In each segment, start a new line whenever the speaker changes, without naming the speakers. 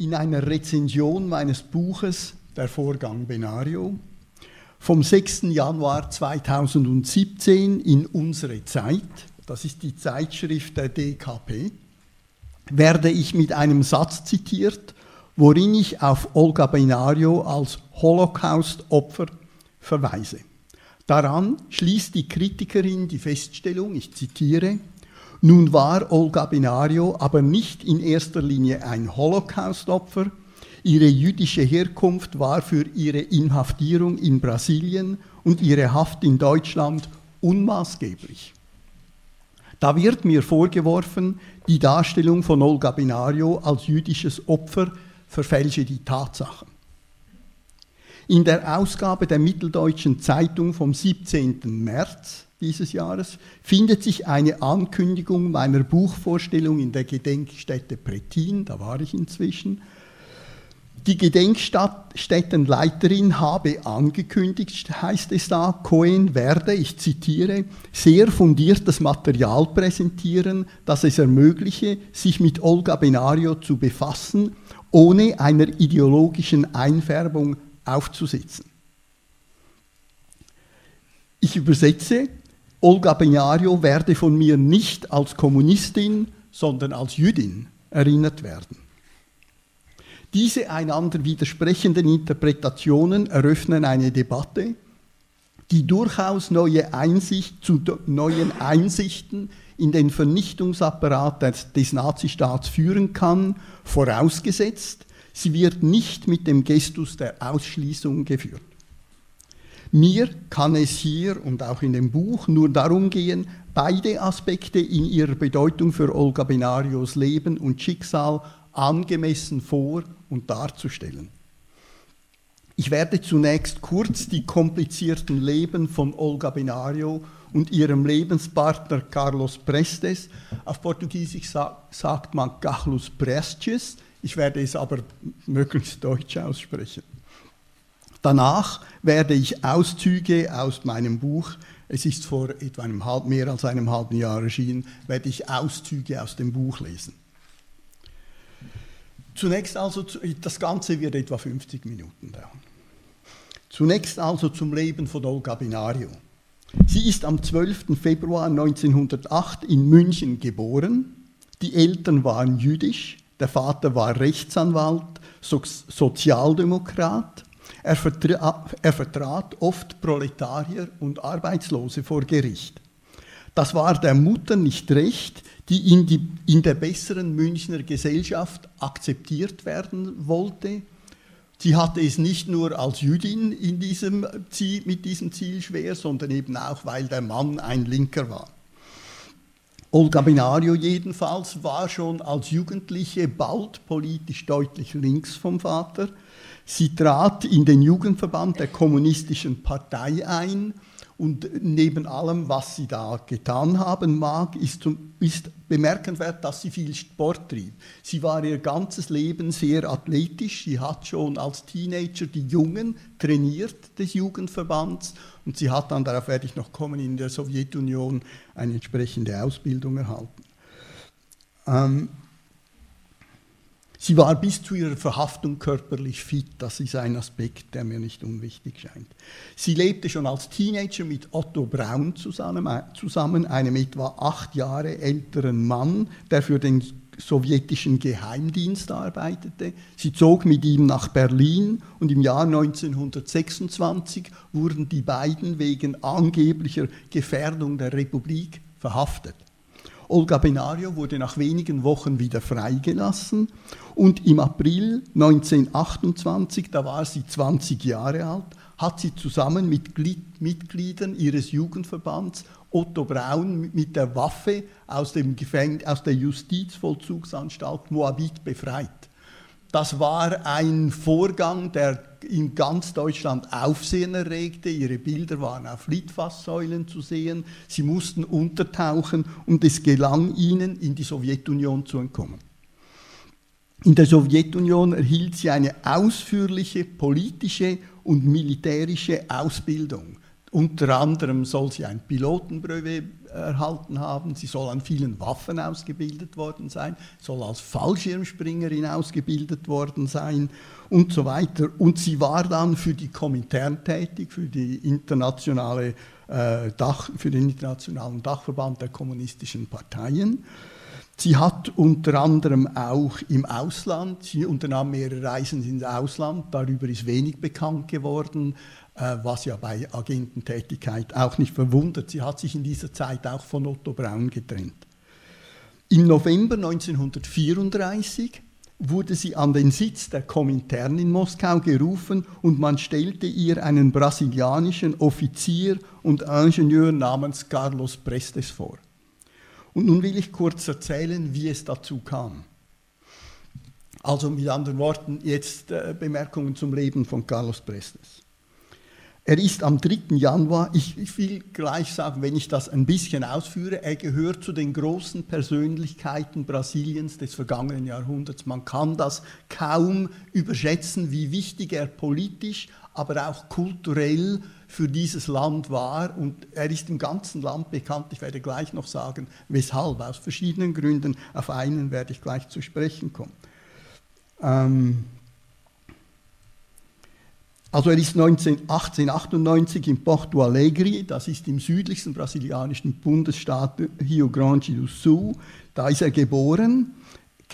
in einer Rezension meines Buches Der Vorgang Benario vom 6. Januar 2017 in Unsere Zeit, das ist die Zeitschrift der DKP, werde ich mit einem Satz zitiert, worin ich auf Olga Benario als Holocaust-Opfer verweise. Daran schließt die Kritikerin die Feststellung, ich zitiere, nun war Olga Benario aber nicht in erster Linie ein Holocaust-Opfer, ihre jüdische Herkunft war für ihre Inhaftierung in Brasilien und ihre Haft in Deutschland unmaßgeblich. Da wird mir vorgeworfen, die Darstellung von Olga Benario als jüdisches Opfer verfälsche die Tatsachen. In der Ausgabe der Mitteldeutschen Zeitung vom 17. März dieses Jahres findet sich eine Ankündigung meiner Buchvorstellung in der Gedenkstätte Prettin, da war ich inzwischen. Die Gedenkstättenleiterin habe angekündigt, heißt es da, Cohen werde, ich zitiere, sehr fundiertes Material präsentieren, das es ermögliche, sich mit Olga Benario zu befassen, ohne einer ideologischen Einfärbung aufzusitzen. Ich übersetze, Olga Benario werde von mir nicht als Kommunistin, sondern als Jüdin erinnert werden. Diese einander widersprechenden Interpretationen eröffnen eine Debatte, die durchaus neue Einsicht, zu neuen Einsichten in den Vernichtungsapparat des, des Nazistaats führen kann, vorausgesetzt, sie wird nicht mit dem Gestus der Ausschließung geführt. Mir kann es hier und auch in dem Buch nur darum gehen, beide Aspekte in ihrer Bedeutung für Olga Benarios Leben und Schicksal angemessen vor und darzustellen. Ich werde zunächst kurz die komplizierten Leben von Olga Benario und ihrem Lebenspartner Carlos Prestes, auf Portugiesisch sagt man Carlos Prestes, ich werde es aber möglichst deutsch aussprechen. Danach werde ich Auszüge aus meinem Buch, es ist vor etwa einem halb, mehr als einem halben Jahr erschienen, werde ich Auszüge aus dem Buch lesen. Zunächst also, das Ganze wird etwa 50 Minuten dauern. Zunächst also zum Leben von Olga Binario. Sie ist am 12. Februar 1908 in München geboren. Die Eltern waren jüdisch, der Vater war Rechtsanwalt, Sozialdemokrat. Er vertrat, er vertrat oft Proletarier und Arbeitslose vor Gericht. Das war der Mutter nicht recht, die in, die in der besseren Münchner Gesellschaft akzeptiert werden wollte. Sie hatte es nicht nur als Jüdin in diesem Ziel, mit diesem Ziel schwer, sondern eben auch, weil der Mann ein Linker war. Olga Binario jedenfalls war schon als Jugendliche bald politisch deutlich links vom Vater. Sie trat in den Jugendverband der Kommunistischen Partei ein und neben allem, was sie da getan haben mag, ist, ist, bemerkenswert, dass sie viel Sport trieb. Sie war ihr ganzes Leben sehr athletisch. Sie hat schon als Teenager die Jungen trainiert des Jugendverbands und sie hat dann, darauf werde ich noch kommen, in der Sowjetunion eine entsprechende Ausbildung erhalten. Ähm, Sie war bis zu ihrer Verhaftung körperlich fit, das ist ein Aspekt, der mir nicht unwichtig scheint. Sie lebte schon als Teenager mit Otto Braun zusammen, zusammen einem etwa acht Jahre älteren Mann, der für den sowjetischen Geheimdienst arbeitete. Sie zog mit ihm nach Berlin und im Jahr 1926 wurden die beiden wegen angeblicher Gefährdung der Republik verhaftet. Olga Benario wurde nach wenigen Wochen wieder freigelassen und im April 1928, da war sie 20 Jahre alt, hat sie zusammen mit Mitgliedern ihres Jugendverbands Otto Braun mit der Waffe aus, dem aus der Justizvollzugsanstalt Moabit befreit. Das war ein Vorgang, der in ganz Deutschland Aufsehen erregte. Ihre Bilder waren auf Litfaßsäulen zu sehen. Sie mussten untertauchen und es gelang ihnen, in die Sowjetunion zu entkommen. In der Sowjetunion erhielt sie eine ausführliche politische und militärische Ausbildung. Unter anderem soll sie ein Pilotenbrevet erhalten haben, sie soll an vielen Waffen ausgebildet worden sein, soll als Fallschirmspringerin ausgebildet worden sein und so weiter. Und sie war dann für die Komintern tätig, für, die internationale, äh, Dach, für den internationalen Dachverband der kommunistischen Parteien. Sie hat unter anderem auch im Ausland, sie unternahm mehrere Reisen ins Ausland, darüber ist wenig bekannt geworden, was ja bei Agententätigkeit auch nicht verwundert. Sie hat sich in dieser Zeit auch von Otto Braun getrennt. Im November 1934 wurde sie an den Sitz der Komintern in Moskau gerufen und man stellte ihr einen brasilianischen Offizier und Ingenieur namens Carlos Prestes vor. Und nun will ich kurz erzählen, wie es dazu kam. Also mit anderen Worten jetzt äh, Bemerkungen zum Leben von Carlos Prestes. Er ist am 3. Januar, ich, ich, will gleich sagen, wenn ich das ein bisschen ausführe, er gehört zu den großen Persönlichkeiten Brasiliens des vergangenen Jahrhunderts. Man kann das kaum überschätzen, wie wichtig er politisch, aber auch kulturell für dieses Land war. Und er ist im ganzen Land bekannt. Ich werde gleich noch sagen, weshalb, aus verschiedenen Gründen. Auf einen werde ich gleich zu sprechen kommen. Ähm, also er ist 19, 1898 in Porto Alegre, das ist im südlichsten brasilianischen Bundesstaat Rio Grande do Sul, da ist er geboren.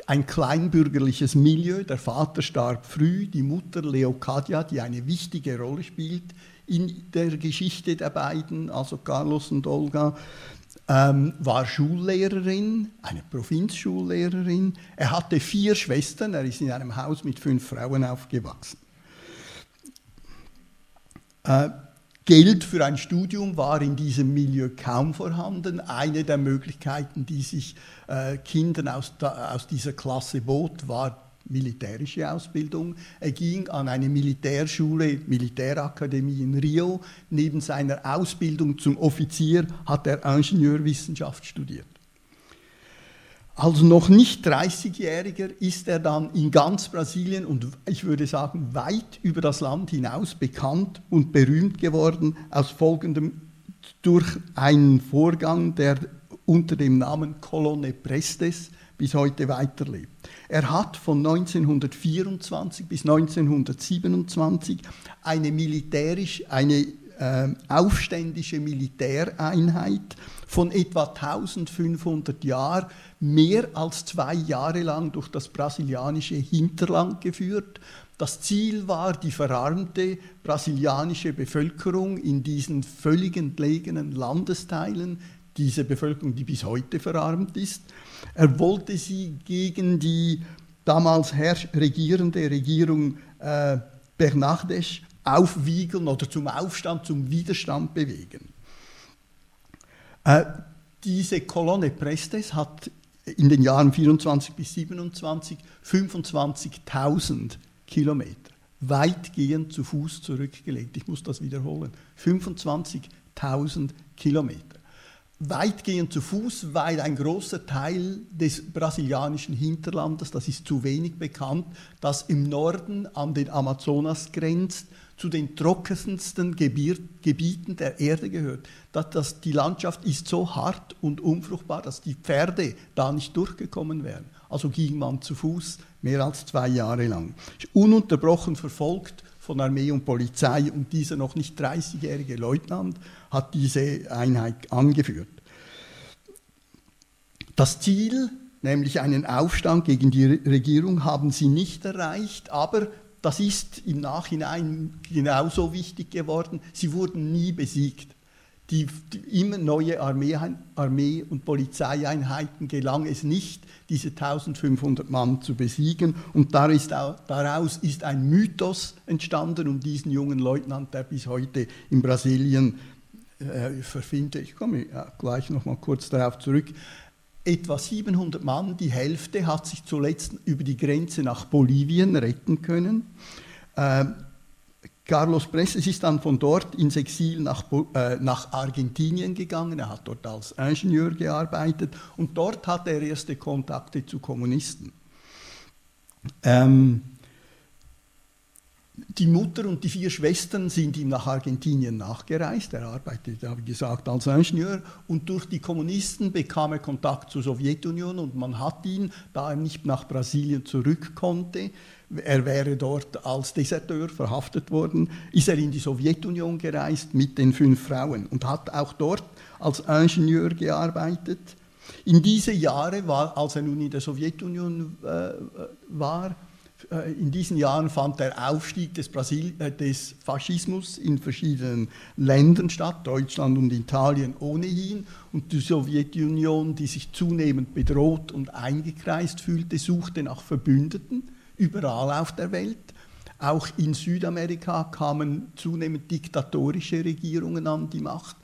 Ein kleinbürgerliches Milieu, der Vater starb früh, die Mutter Leocadia, die eine wichtige Rolle spielt in der Geschichte der beiden, also Carlos und Olga, ähm, war Schullehrerin, eine Provinzschullehrerin. Er hatte vier Schwestern, er ist in einem Haus mit fünf Frauen aufgewachsen. Äh, Geld für ein Studium war in diesem Milieu kaum vorhanden. Eine der Möglichkeiten, die sich äh, Kindern aus, aus dieser Klasse bot, war militärische Ausbildung. Er ging an eine Militärschule, Militärakademie in Rio. Neben seiner Ausbildung zum Offizier hat er Ingenieurwissenschaft studiert. Als noch nicht 30-Jähriger ist er dann in ganz Brasilien und ich würde sagen weit über das Land hinaus bekannt und berühmt geworden aus folgendem durch einen Vorgang, der unter dem Namen Colonne Prestes bis heute weiterlebt. Er hat von 1924 bis 1927 eine militärisch, eine äh, aufständische Militäreinheit von etwa 1500 Jahren mehr als zwei Jahre lang durch das brasilianische Hinterland geführt. Das Ziel war, die verarmte brasilianische Bevölkerung in diesen völlig entlegenen Landesteilen, diese Bevölkerung, die bis heute verarmt ist, er wollte sie gegen die damals regierende Regierung äh, Bernardes aufwiegeln oder zum Aufstand, zum Widerstand bewegen. Äh, diese Kolonne Prestes hat in den Jahren 24 bis 27 25.000 Kilometer weitgehend zu Fuß zurückgelegt. Ich muss das wiederholen. 25.000 Kilometer. Weitgehend zu Fuß, weil ein großer Teil des brasilianischen Hinterlandes, das ist zu wenig bekannt, das im Norden an den Amazonas grenzt, zu den trockensten Gebieten der Erde gehört. Das, das, die Landschaft ist so hart und unfruchtbar, dass die Pferde da nicht durchgekommen wären. Also ging man zu Fuß mehr als zwei Jahre lang. Ununterbrochen verfolgt von Armee und Polizei und dieser noch nicht 30-jährige Leutnant hat diese Einheit angeführt. Das Ziel, nämlich einen Aufstand gegen die Regierung, haben sie nicht erreicht, aber das ist im Nachhinein genauso wichtig geworden. Sie wurden nie besiegt. Die, die immer neue Armee, Armee, und Polizeieinheiten gelang es nicht, diese 1500 Mann zu besiegen. Und daraus ist ein Mythos entstanden um diesen jungen Leutnant, der bis heute in Brasilien äh, verfindet. Ich komme ja, gleich noch mal kurz darauf zurück etwa 700 Mann, die Hälfte hat sich zuletzt über die Grenze nach Bolivien retten können. Ähm, Carlos Presses ist dann von dort ins Exil nach, äh, nach, Argentinien gegangen. Er hat dort als Ingenieur gearbeitet und dort hat er erste Kontakte zu Kommunisten. Ähm, die Mutter und die vier Schwestern sind ihm nach Argentinien nachgereist. Er arbeitete, wie gesagt, als Ingenieur. Und durch die Kommunisten bekam er Kontakt zur Sowjetunion und man hat ihn, da er nicht nach Brasilien zurück konnte, er wäre dort als Deserteur verhaftet worden, ist er in die Sowjetunion gereist mit den fünf Frauen und hat auch dort als Ingenieur gearbeitet. In diese Jahre, war, als er nun in der Sowjetunion äh, war, äh, in diesen Jahren fand der Aufstieg des, Brasil äh, des Faschismus in verschiedenen Ländern statt, Deutschland und Italien ohnehin. Und die Sowjetunion, die sich zunehmend bedroht und eingekreist fühlte, suchte nach Verbündeten überall auf der Welt. Auch in Südamerika kamen zunehmend diktatorische Regierungen an die Macht.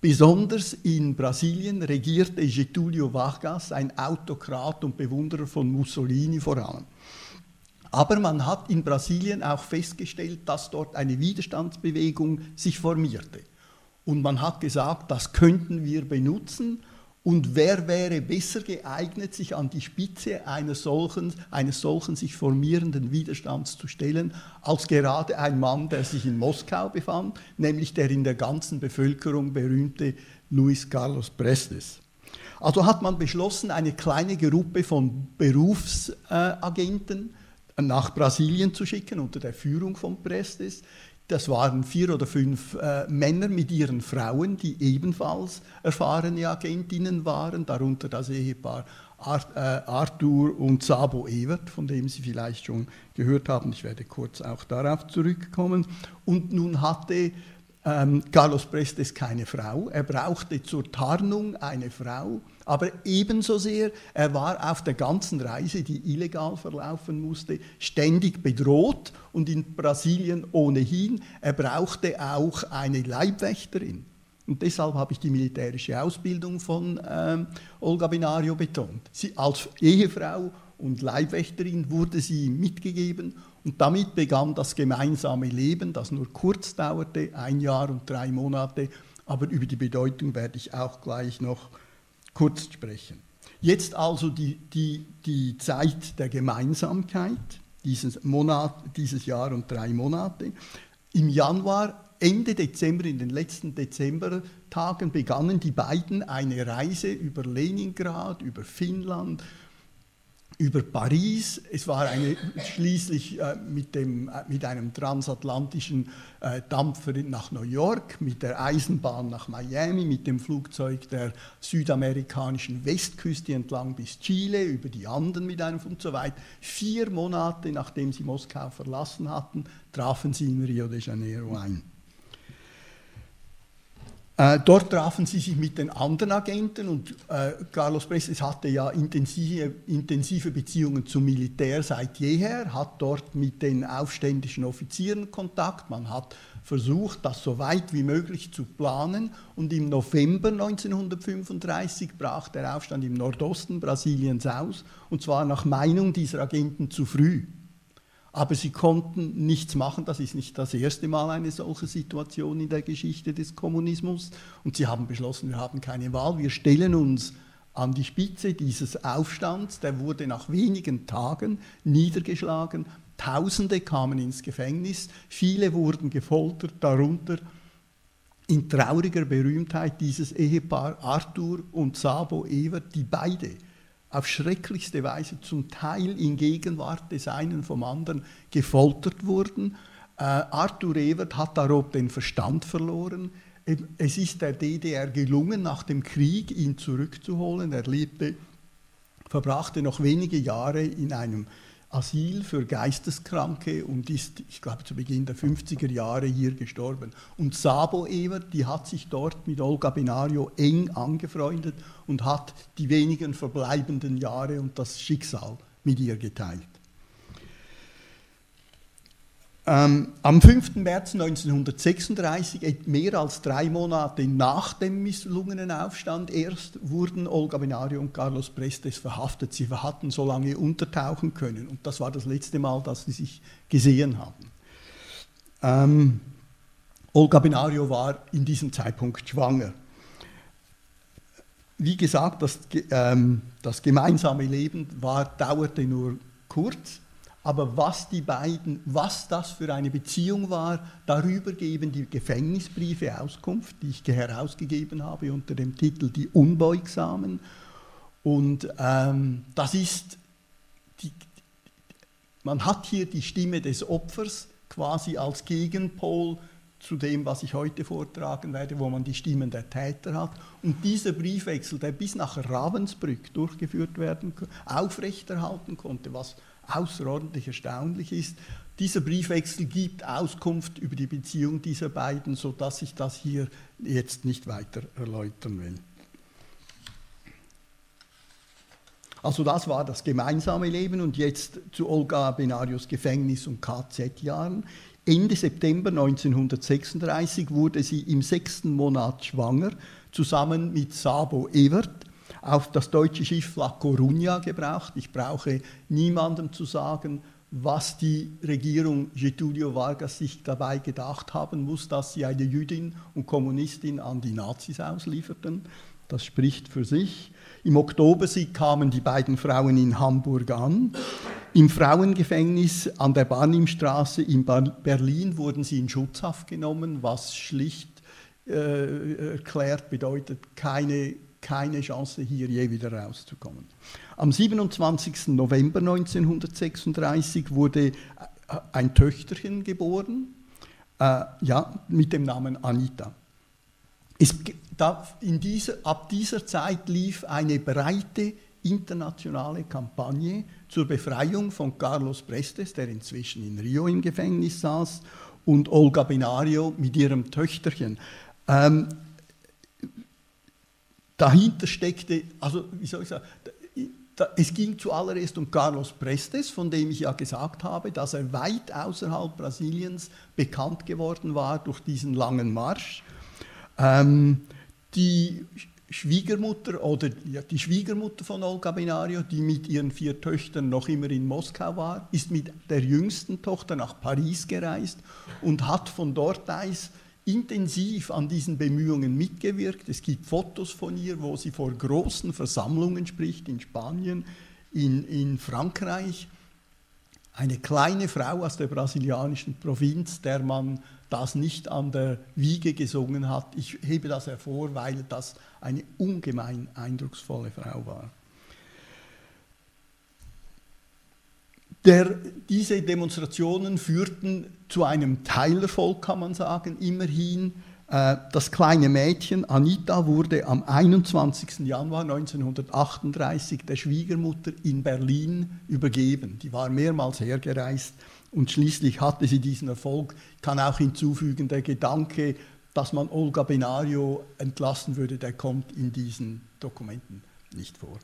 Besonders in Brasilien regierte Getulio Vargas, ein Autokrat und Bewunderer von Mussolini vor allem. Aber man hat in Brasilien auch festgestellt, dass dort eine Widerstandsbewegung sich formierte. Und man hat gesagt, das könnten wir benutzen. Und wer wäre besser geeignet, sich an die Spitze eines solchen, eines solchen sich formierenden Widerstands zu stellen, als gerade ein Mann, der sich in Moskau befand, nämlich der in der ganzen Bevölkerung berühmte Luis Carlos Prestes. Also hat man beschlossen, eine kleine Gruppe von Berufsagenten äh, nach Brasilien zu schicken unter der Führung von Prestes. Das waren vier oder fünf äh, Männer mit ihren Frauen, die ebenfalls erfahrene Agentinnen waren, darunter das Ehepaar Art, äh, Arthur und Sabo Evert, von dem Sie vielleicht schon gehört haben. Ich werde kurz auch darauf zurückkommen. Und nun hatte ähm, Carlos Prestes keine Frau. Er brauchte zur Tarnung eine Frau, aber ebenso sehr, er war auf der ganzen Reise, die illegal verlaufen musste, ständig bedroht und in Brasilien ohnehin. Er brauchte auch eine Leibwächterin. Und deshalb habe ich die militärische Ausbildung von ähm, Olga Binario betont. Sie als Ehefrau und Leibwächterin wurde sie mitgegeben und damit begann das gemeinsame Leben, das nur kurz dauerte, ein Jahr und drei Monate, aber über die Bedeutung werde ich auch gleich noch kurz sprechen. Jetzt also die, die, die Zeit der Gemeinsamkeit, dieses, Monat, dieses Jahr und drei Monate. Im Januar, Ende Dezember, in den letzten Dezembertagen begannen die beiden eine Reise über Leningrad, über Finnland, über Paris. Es war eine, schließlich äh, mit, dem, äh, mit einem transatlantischen äh, Dampfer nach New York, mit der Eisenbahn nach Miami, mit dem Flugzeug der südamerikanischen Westküste entlang bis Chile, über die Anden mit einem und so weiter. Vier Monate nachdem sie Moskau verlassen hatten, trafen sie in Rio de Janeiro ein. Äh, dort trafen sie sich mit den anderen Agenten und äh, Carlos Prestes hatte ja intensive, intensive, Beziehungen zum Militär seit jeher, hat dort mit den aufständischen Offizieren Kontakt, man hat versucht, das so weit wie möglich zu planen und im November 1935 brach der Aufstand im Nordosten Brasiliens aus und zwar nach Meinung dieser Agenten zu früh aber sie konnten nichts machen. Das ist nicht das erste Mal eine solche Situation in der Geschichte des Kommunismus. Und sie haben beschlossen, wir haben keine Wahl, wir stellen uns an die Spitze dieses Aufstands. Der wurde nach wenigen Tagen niedergeschlagen. Tausende kamen ins Gefängnis, viele wurden gefoltert, darunter in trauriger Berühmtheit dieses Ehepaar Arthur und Sabo Evert, die beide auf schrecklichste Weise zum Teil in Gegenwart des einen vom anderen gefoltert wurden. Äh, Arthur Evert hat darauf den Verstand verloren. Es ist der DDR gelungen, nach dem Krieg ihn zurückzuholen. Er lebte, verbrachte noch wenige Jahre in einem Asyl für Geisteskranke und ist, ich glaube, zu Beginn der 50er Jahre hier gestorben. Und Sabo Evert, die hat sich dort mit Olga Benario eng angefreundet und hat die wenigen verbleibenden Jahre und das Schicksal mit ihr geteilt. Ähm, am 5. März 1936, mehr als drei Monate nach dem misslungenen Aufstand, erst wurden Olga Benario und Carlos Prestes verhaftet. Sie hatten so lange untertauchen können und das war das letzte Mal, dass sie sich gesehen haben. Ähm, Olga Benario war in diesem Zeitpunkt schwanger. Wie gesagt, das, ähm, das gemeinsame Leben war, dauerte nur kurz Aber was die beiden, was das für eine Beziehung war, darüber geben die Gefängnisbriefe Auskunft, die ich herausgegeben habe unter dem Titel Die Unbeugsamen. Und ähm, das ist, die, man hat hier die Stimme des Opfers quasi als Gegenpol zu dem, was ich heute vortragen werde, wo man die Stimmen der Täter hat. Und dieser Briefwechsel, der bis nach Ravensbrück durchgeführt werden, aufrechterhalten konnte, was außerordentlich erstaunlich ist. Dieser Briefwechsel gibt Auskunft über die Beziehung dieser beiden, sodass ich das hier jetzt nicht weiter erläutern will. Also das war das gemeinsame Leben und jetzt zu Olga Benarios Gefängnis- und KZ-Jahren. Ende September 1936 wurde sie im sechsten Monat schwanger, zusammen mit Sabo Evert, auf das deutsche Schiff La Coruña gebraucht. Ich brauche niemandem zu sagen, was die Regierung Getulio Vargas sich dabei gedacht haben muss, dass sie eine Jüdin und Kommunistin an die Nazis auslieferten. Das spricht für sich. Im Oktober kamen die beiden Frauen in Hamburg an. Im Frauengefängnis an der Barnimstraße in Berlin wurden sie in Schutzhaft genommen, was schlicht äh, erklärt bedeutet, keine, keine Chance, hier je wieder rauszukommen. Am 27. November 1936 wurde äh, ein Töchterchen geboren, äh, ja, mit dem Namen Anita. Es, da, dieser, ab dieser Zeit lief eine breite internationale Kampagne zur Befreiung von Carlos Prestes, der inzwischen in Rio im Gefängnis saß, und Olga Binario mit ihrem Töchterchen. Ähm, dahinter steckte, also wie soll ich sagen, es ging zuallererst um Carlos Prestes, von dem ich ja gesagt habe, dass er weit außerhalb Brasiliens bekannt geworden war durch diesen langen Marsch. Ähm, die Schwiegermutter oder die Schwiegermutter von Olga Benario, die mit ihren vier Töchtern noch immer in Moskau war, ist mit der jüngsten Tochter nach Paris gereist und hat von dort aus intensiv an diesen Bemühungen mitgewirkt. Es gibt Fotos von ihr, wo sie vor großen Versammlungen spricht, in Spanien, in, in Frankreich. Eine kleine Frau aus der brasilianischen Provinz, der man das nicht an der Wiege gesungen hat. Ich hebe das hervor, weil das eine ungemein eindrucksvolle Frau war. Der, diese Demonstrationen führten zu einem Teilerfolg, kann man sagen, immerhin. Äh, das kleine Mädchen Anita wurde am 21. Januar 1938 der Schwiegermutter in Berlin übergeben. Die war mehrmals hergereist und schließlich hatte sie diesen Erfolg. Ich kann auch hinzufügen, der Gedanke, dass man Olga Benario entlassen würde, der kommt in diesen Dokumenten nicht vor.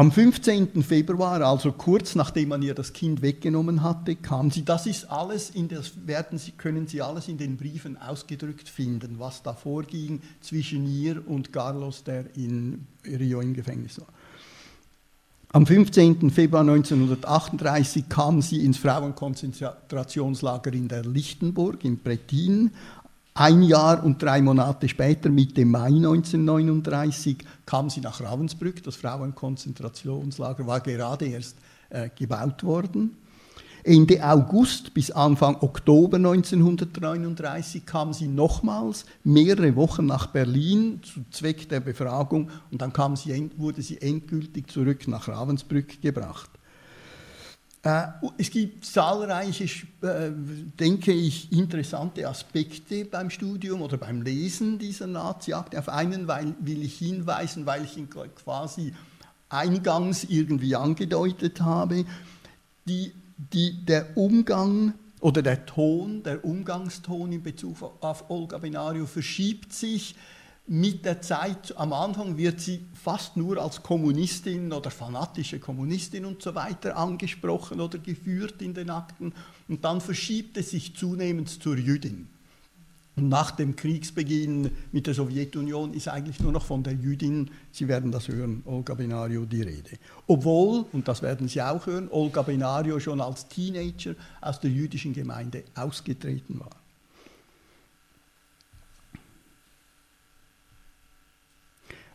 Am 15. Februar, also kurz nachdem man ihr das Kind weggenommen hatte, kam sie. Das ist alles, in das werden sie, können Sie alles in den Briefen ausgedrückt finden, was da vorging zwischen ihr und Carlos, der in Rio im Gefängnis war. Am 15. Februar 1938 kam sie ins Frauenkonzentrationslager in der Lichtenburg in Prettin. Ein Jahr und drei Monate später, Mitte Mai 1939, kam sie nach Ravensbrück. Das Frauenkonzentrationslager war gerade erst äh, gebaut worden. Ende August bis Anfang Oktober 1939 kam sie nochmals mehrere Wochen nach Berlin zu Zweck der Befragung und dann kam sie, wurde sie endgültig zurück nach Ravensbrück gebracht. Äh, es gibt zahlreiche, äh, denke ich, interessante Aspekte beim Studium oder beim Lesen dieser Nazi-Akte. Auf einen will ich hinweisen, weil ich ihn quasi eingangs irgendwie angedeutet habe. Die die, der Umgang oder der Ton, der Umgangston in Bezug auf Olga Benario verschiebt sich mit der Zeit. Am Anfang wird sie fast nur als Kommunistin oder fanatische Kommunistin und so weiter angesprochen oder geführt in den Akten und dann verschiebt es sich zunehmend zur Jüdin. Und nach dem Kriegsbeginn mit der Sowjetunion ist eigentlich nur noch von der Jüdin, Sie werden das hören, Olga Benario, die Rede. Obwohl, und das werden Sie auch hören, Olga Benario schon als Teenager aus der jüdischen Gemeinde ausgetreten war. Äh, in,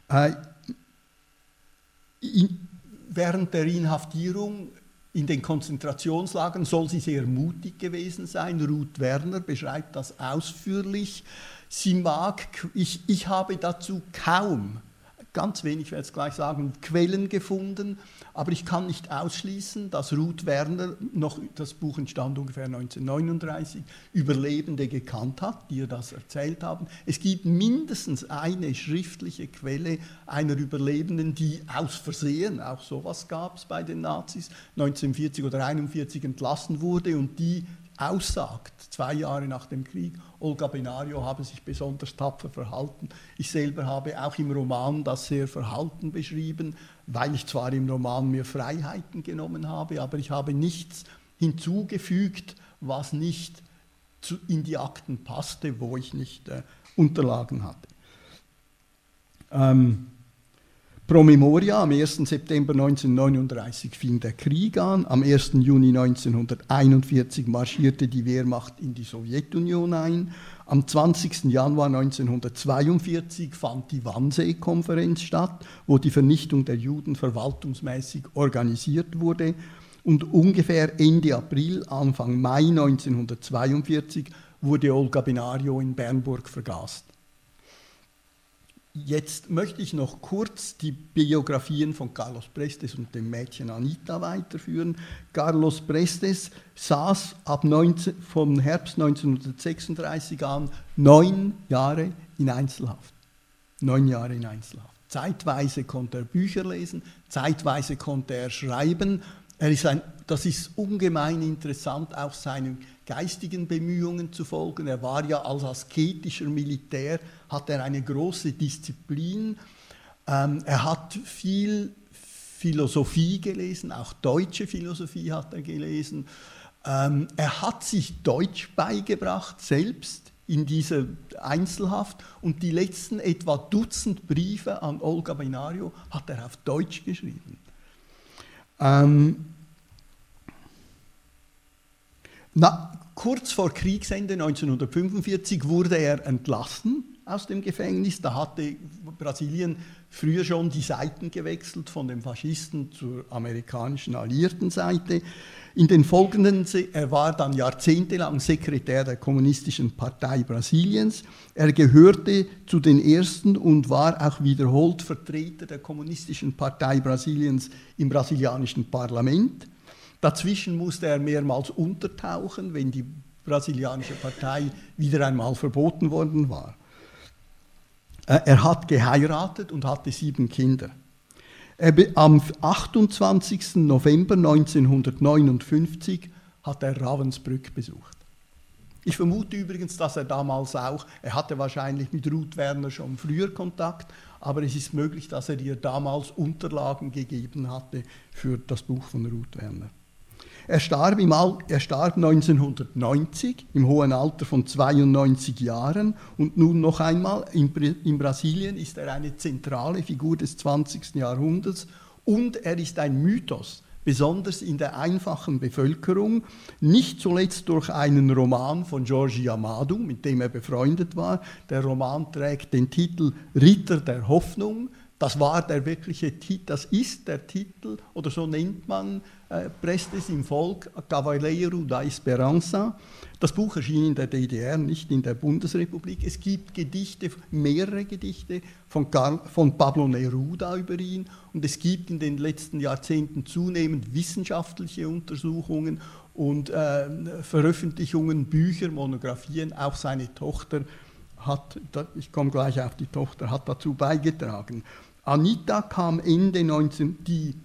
während der Inhaftierung in den Konzentrationslagern soll sie sehr mutig gewesen sein. Ruth Werner beschreibt das ausführlich. Sie mag, ich, ich habe dazu kaum ganz wenig, ich werde es gleich sagen, Quellen gefunden, aber ich kann nicht ausschließen, dass Ruth Werner, noch, das Buch entstand ungefähr 1939, Überlebende gekannt hat, die ihr das erzählt haben. Es gibt mindestens eine schriftliche Quelle einer Überlebenden, die aus Versehen, auch sowas gab es bei den Nazis, 1940 oder 1941 entlassen wurde und die aussagt, zwei Jahre nach dem Krieg, Olga Benario habe sich besonders tapfer verhalten. Ich selber habe auch im Roman das sehr verhalten beschrieben, weil ich zwar im Roman mir Freiheiten genommen habe, aber ich habe nichts hinzugefügt, was nicht in die Akten passte, wo ich nicht äh, Unterlagen hatte. Ähm, Pro Memoria, am 1. September 1939 fing der Krieg an, am 1. Juni 1941 marschierte die Wehrmacht in die Sowjetunion ein, am 20. Januar 1942 fand die Wannsee-Konferenz statt, wo die Vernichtung der Juden verwaltungsmäßig organisiert wurde und ungefähr Ende April, Anfang Mai 1942 wurde Olga Benario in Bernburg vergast. Jetzt möchte ich noch kurz die Biografien von Carlos Prestes und dem Mädchen Anita weiterführen. Carlos Prestes saß ab 19, vom Herbst 1936 an neun Jahre in Einzelhaft. Neun Jahre in Einzelhaft. Zeitweise konnte er Bücher lesen, zeitweise konnte er schreiben. Er ist ein, das ist ungemein interessant, auch seinen geistigen Bemühungen zu folgen. Er war ja als asketischer Militär, hat er eine große Disziplin. Ähm, er hat viel Philosophie gelesen, auch deutsche Philosophie hat er gelesen. Ähm, er hat sich Deutsch beigebracht, selbst in dieser Einzelhaft. Und die letzten etwa Dutzend Briefe an Olga Binario hat er auf Deutsch geschrieben. Ähm, na, kurz vor Kriegsende 1945 wurde er entlassen aus dem Gefängnis. Da hatte Brasilien früher schon die Seiten gewechselt von den Faschisten zur amerikanischen alliierten Seite. In den folgenden, er war dann jahrzehntelang Sekretär der Kommunistischen Partei Brasiliens. Er gehörte zu den ersten und war auch wiederholt Vertreter der Kommunistischen Partei Brasiliens im brasilianischen Parlament. Dazwischen musste er mehrmals untertauchen, wenn die brasilianische Partei wieder einmal verboten worden war. Äh, er hat geheiratet und hatte sieben Kinder. Am 28. November 1959 hat er Ravensbrück besucht. Ich vermute übrigens, dass er damals auch, er hatte wahrscheinlich mit Ruth Werner schon früher Kontakt, aber es ist möglich, dass er ihr damals Unterlagen gegeben hatte für das Buch von Ruth Werner. Er starb, im Al er starb 1990 im hohen Alter von 92 Jahren und nun noch einmal, in, in Brasilien ist er eine zentrale Figur des 20. Jahrhunderts und er ist ein Mythos, besonders in der einfachen Bevölkerung, nicht zuletzt durch einen Roman von Giorgi Amado, mit dem er befreundet war. Der Roman trägt den Titel Ritter der Hoffnung. Das war der wirkliche Titel, das ist der Titel, oder so nennt man äh, Prestes im Volk, Cavaleiro da Esperanza. Das Buch erschien in der DDR, nicht in der Bundesrepublik. Es gibt Gedichte, mehrere Gedichte von, Karl, von Pablo Neruda über ihn und es gibt in den letzten Jahrzehnten zunehmend wissenschaftliche Untersuchungen und äh, Veröffentlichungen, Bücher, Monographien. Auch seine Tochter hat, ich komme gleich auf die Tochter, hat dazu beigetragen. Anita kam Ende 19, die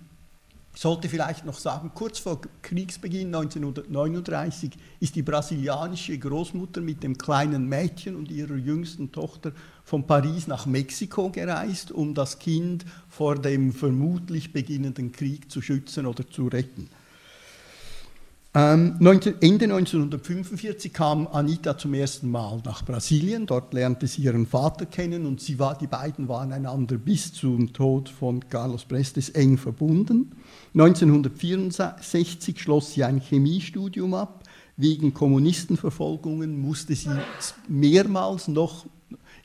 sollte vielleicht noch sagen, kurz vor Kriegsbeginn 1939 ist die brasilianische Großmutter mit dem kleinen Mädchen und ihrer jüngsten Tochter von Paris nach Mexiko gereist, um das Kind vor dem vermutlich beginnenden Krieg zu schützen oder zu retten. Ähm, 19, Ende 1945 kam Anita zum ersten Mal nach Brasilien. Dort lernte sie ihren Vater kennen und sie war, die beiden waren einander bis zum Tod von Carlos Prestes eng verbunden. 1964 schloss sie ein Chemiestudium ab. Wegen Kommunistenverfolgungen musste sie mehrmals noch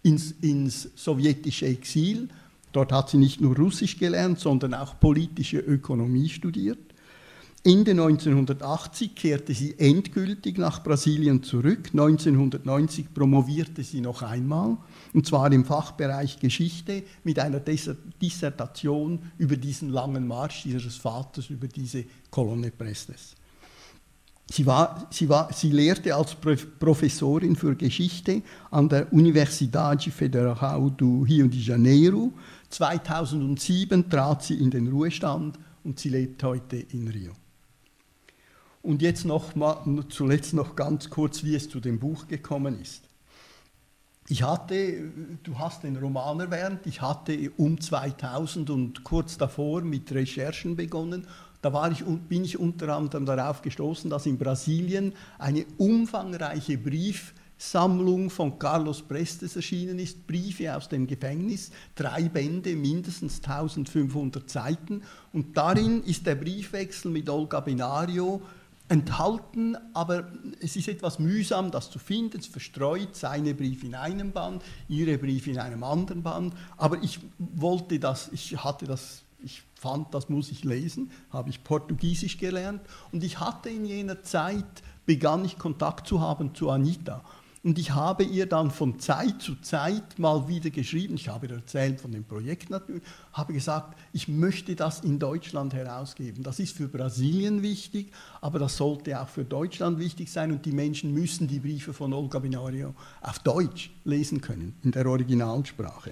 ins, ins sowjetische Exil. Dort hat sie nicht nur Russisch gelernt, sondern auch politische Ökonomie studiert. Ende 1980 kehrte sie endgültig nach Brasilien zurück. 1990 promovierte sie noch einmal, und zwar im Fachbereich Geschichte mit einer Dissertation über diesen langen Marsch ihres Vaters über diese Kolonne Prestes. Sie, war, sie, war, sie lehrte als Professorin für Geschichte an der Universidade Federal do Rio de Janeiro. 2007 trat sie in den Ruhestand und sie lebt heute in Rio. Und jetzt noch mal, zuletzt noch ganz kurz, wie es zu dem Buch gekommen ist. Ich hatte, du hast den Roman erwähnt, ich hatte um 2000 und kurz davor mit Recherchen begonnen. Da war ich, bin ich unter anderem darauf gestoßen, dass in Brasilien eine umfangreiche Briefsammlung von Carlos Prestes erschienen ist, Briefe aus dem Gefängnis, drei Bände, mindestens 1500 Seiten. Und darin ist der Briefwechsel mit Olga Benario enthalten, aber es ist etwas mühsam, das zu finden. Es verstreut seine Briefe in einem Band, ihre Briefe in einem anderen Band. Aber ich wollte das, ich hatte das, ich fand, das muss ich lesen, habe ich Portugiesisch gelernt und ich hatte in jener Zeit begann ich Kontakt zu haben zu Anita. Und ich habe ihr dann von Zeit zu Zeit mal wieder geschrieben, ich habe ihr erzählt von dem Projekt natürlich, habe gesagt, ich möchte das in Deutschland herausgeben. Das ist für Brasilien wichtig, aber das sollte auch für Deutschland wichtig sein und die Menschen müssen die Briefe von Olga Binario auf Deutsch lesen können, in der Originalsprache.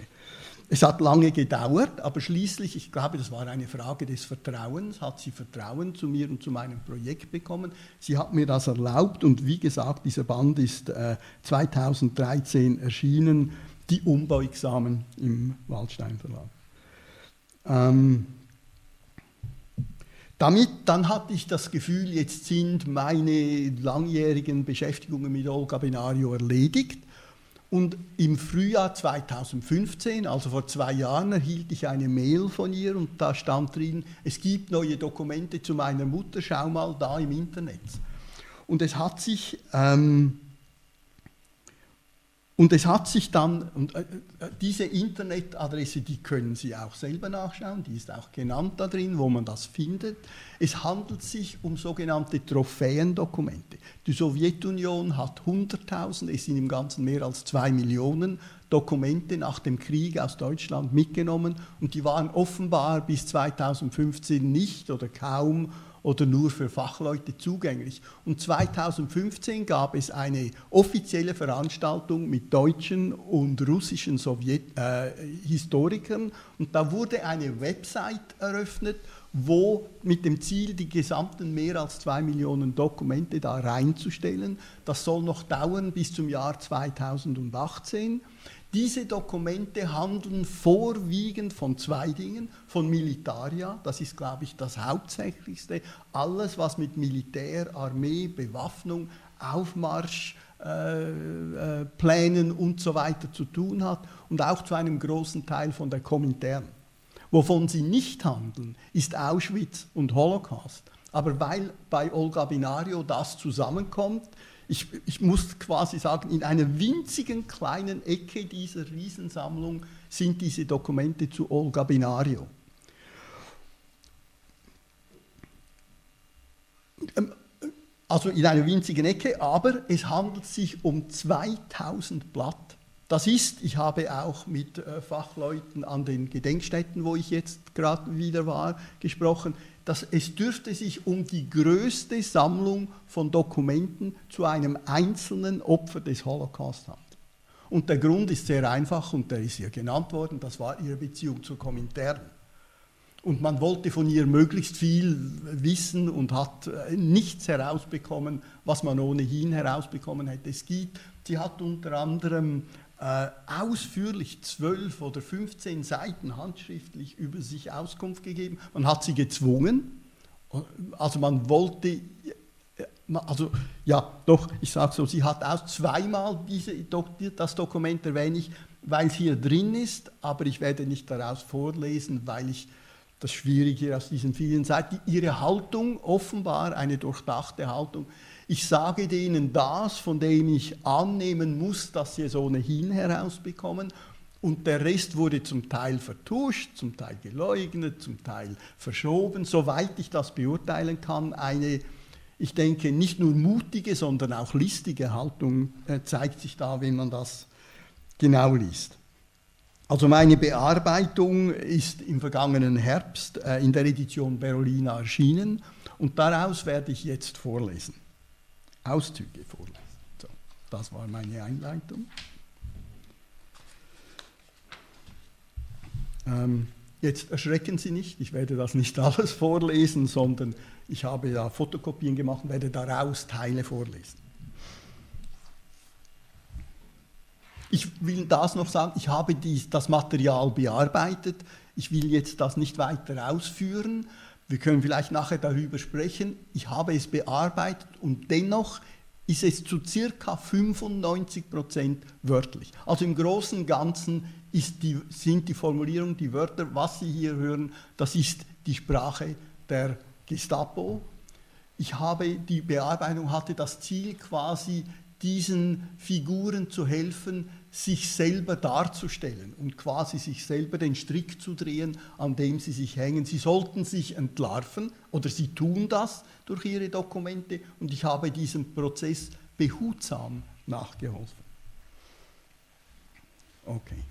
Es hat lange gedauert, aber schließlich, ich glaube, das war eine Frage des Vertrauens, hat sie Vertrauen zu mir und zu meinem Projekt bekommen. Sie hat mir das erlaubt und wie gesagt, dieser Band ist äh, 2013 erschienen, die Unbeugsamen im Waldstein Verlag. Ähm, damit, dann hatte ich das Gefühl, jetzt sind meine langjährigen Beschäftigungen mit Olga Benario erledigt. Und im Frühjahr 2015, also vor zwei Jahren, erhielt ich eine Mail von ihr und da stand drin, es gibt neue Dokumente zu meiner Mutter, schau mal da im Internet. Und es hat sich ähm, und es hat sich dann, und äh, äh, diese Internetadresse, die können Sie auch selber nachschauen, die ist auch genannt da drin, wo man das findet. Es handelt sich um sogenannte Trophäendokumente. Die Sowjetunion hat 100.000, es sind im Ganzen mehr als zwei Millionen Dokumente nach dem Krieg aus Deutschland mitgenommen und die waren offenbar bis 2015 nicht oder kaum oder nur für Fachleute zugänglich. Und 2015 gab es eine offizielle Veranstaltung mit deutschen und russischen Sowjet äh, Historikern und da wurde eine Website eröffnet, wo mit dem Ziel, die gesamten mehr als zwei Millionen Dokumente da reinzustellen. Das soll noch dauern bis zum Jahr 2018. Diese Dokumente handeln vorwiegend von zwei Dingen, von Militaria, das ist, glaube ich, das Hauptsächlichste, alles, was mit Militär, Armee, Bewaffnung, Aufmarsch, äh, äh, Plänen und so weiter zu tun hat und auch zu einem großen Teil von der Komintern. Wovon sie nicht handeln, ist Auschwitz und Holocaust. Aber weil bei Olga Binario das zusammenkommt, ich, ich muss quasi sagen, in einer winzigen kleinen Ecke dieser Riesensammlung sind diese Dokumente zu Olga Binario. Ähm, also in einer winzigen Ecke, aber es handelt sich um 2000 Blatt. Das ist, ich habe auch mit äh, Fachleuten an den Gedenkstätten, wo ich jetzt gerade wieder war, gesprochen, dass es dürfte sich um die größte Sammlung von Dokumenten zu einem einzelnen Opfer des Holocaust handeln. Und der Grund ist sehr einfach und der ist hier genannt worden, das war ihre Beziehung zur Komintern. Und man wollte von ihr möglichst viel wissen und hat äh, nichts herausbekommen, was man ohnehin herausbekommen hätte. Es gibt, sie hat unter anderem äh, ausführlich zwölf oder 15 Seiten handschriftlich über sich Auskunft gegeben. Man hat sie gezwungen. Also man wollte, äh, also ja, doch, ich sage so, sie hat auch zweimal diese, das Dokument erwähne ich, weil es hier drin ist, aber ich werde nicht daraus vorlesen, weil ich das Schwierige aus diesen vielen Seiten, ihre Haltung, offenbar eine durchdachte Haltung, ich sage denen das, von dem ich annehmen muss, dass sie es ohnehin herausbekommen. und der Rest wurde zum Teil vertuscht, zum Teil geleugnet, zum Teil verschoben, soweit ich das beurteilen kann. Eine, ich denke, nicht nur mutige, sondern auch listige Haltung äh, zeigt sich da, wenn man das genau liest. Also meine Bearbeitung ist im vergangenen Herbst äh, in der Edition Berolina erschienen und daraus werde ich jetzt vorlesen. Auszüge vorlesen. So, das war meine Einleitung. Ähm, jetzt erschrecken Sie nicht, ich werde das nicht alles vorlesen, sondern ich habe da Fotokopien gemacht und werde daraus Teile vorlesen. Ich will das noch sagen, ich habe dies, das Material bearbeitet, ich will jetzt das nicht weiter ausführen, wir können vielleicht nachher darüber sprechen, ich habe es bearbeitet und dennoch ist es zu circa 95 Prozent wörtlich. Also im Großen und Ganzen die, sind die Formulierungen, die Wörter, was Sie hier hören, das ist die Sprache der Gestapo. Ich habe, die Bearbeitung hatte das Ziel, quasi diesen Figuren zu helfen, sich selber darzustellen und quasi sich selber den Strick zu drehen, an dem sie sich hängen. Sie sollten sich entlarven oder sie tun das durch ihre Dokumente und ich habe diesem Prozess behutsam nachgeholfen. Okay.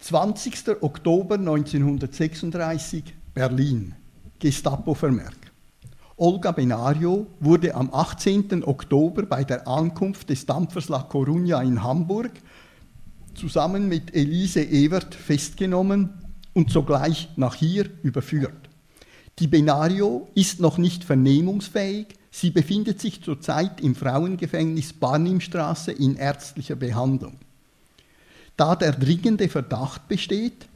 20. Oktober 1936, Berlin, Gestapo-Vermerk. Olga Benario wurde am 18. Oktober bei der Ankunft des Dampfers La Coruña in Hamburg zusammen mit Elise Ewert festgenommen und sogleich nach hier überführt. Die Benario ist noch nicht vernehmungsfähig, sie befindet sich zurzeit im Frauengefängnis Barnimstraße in ärztlicher Behandlung. Da der dringende Verdacht besteht,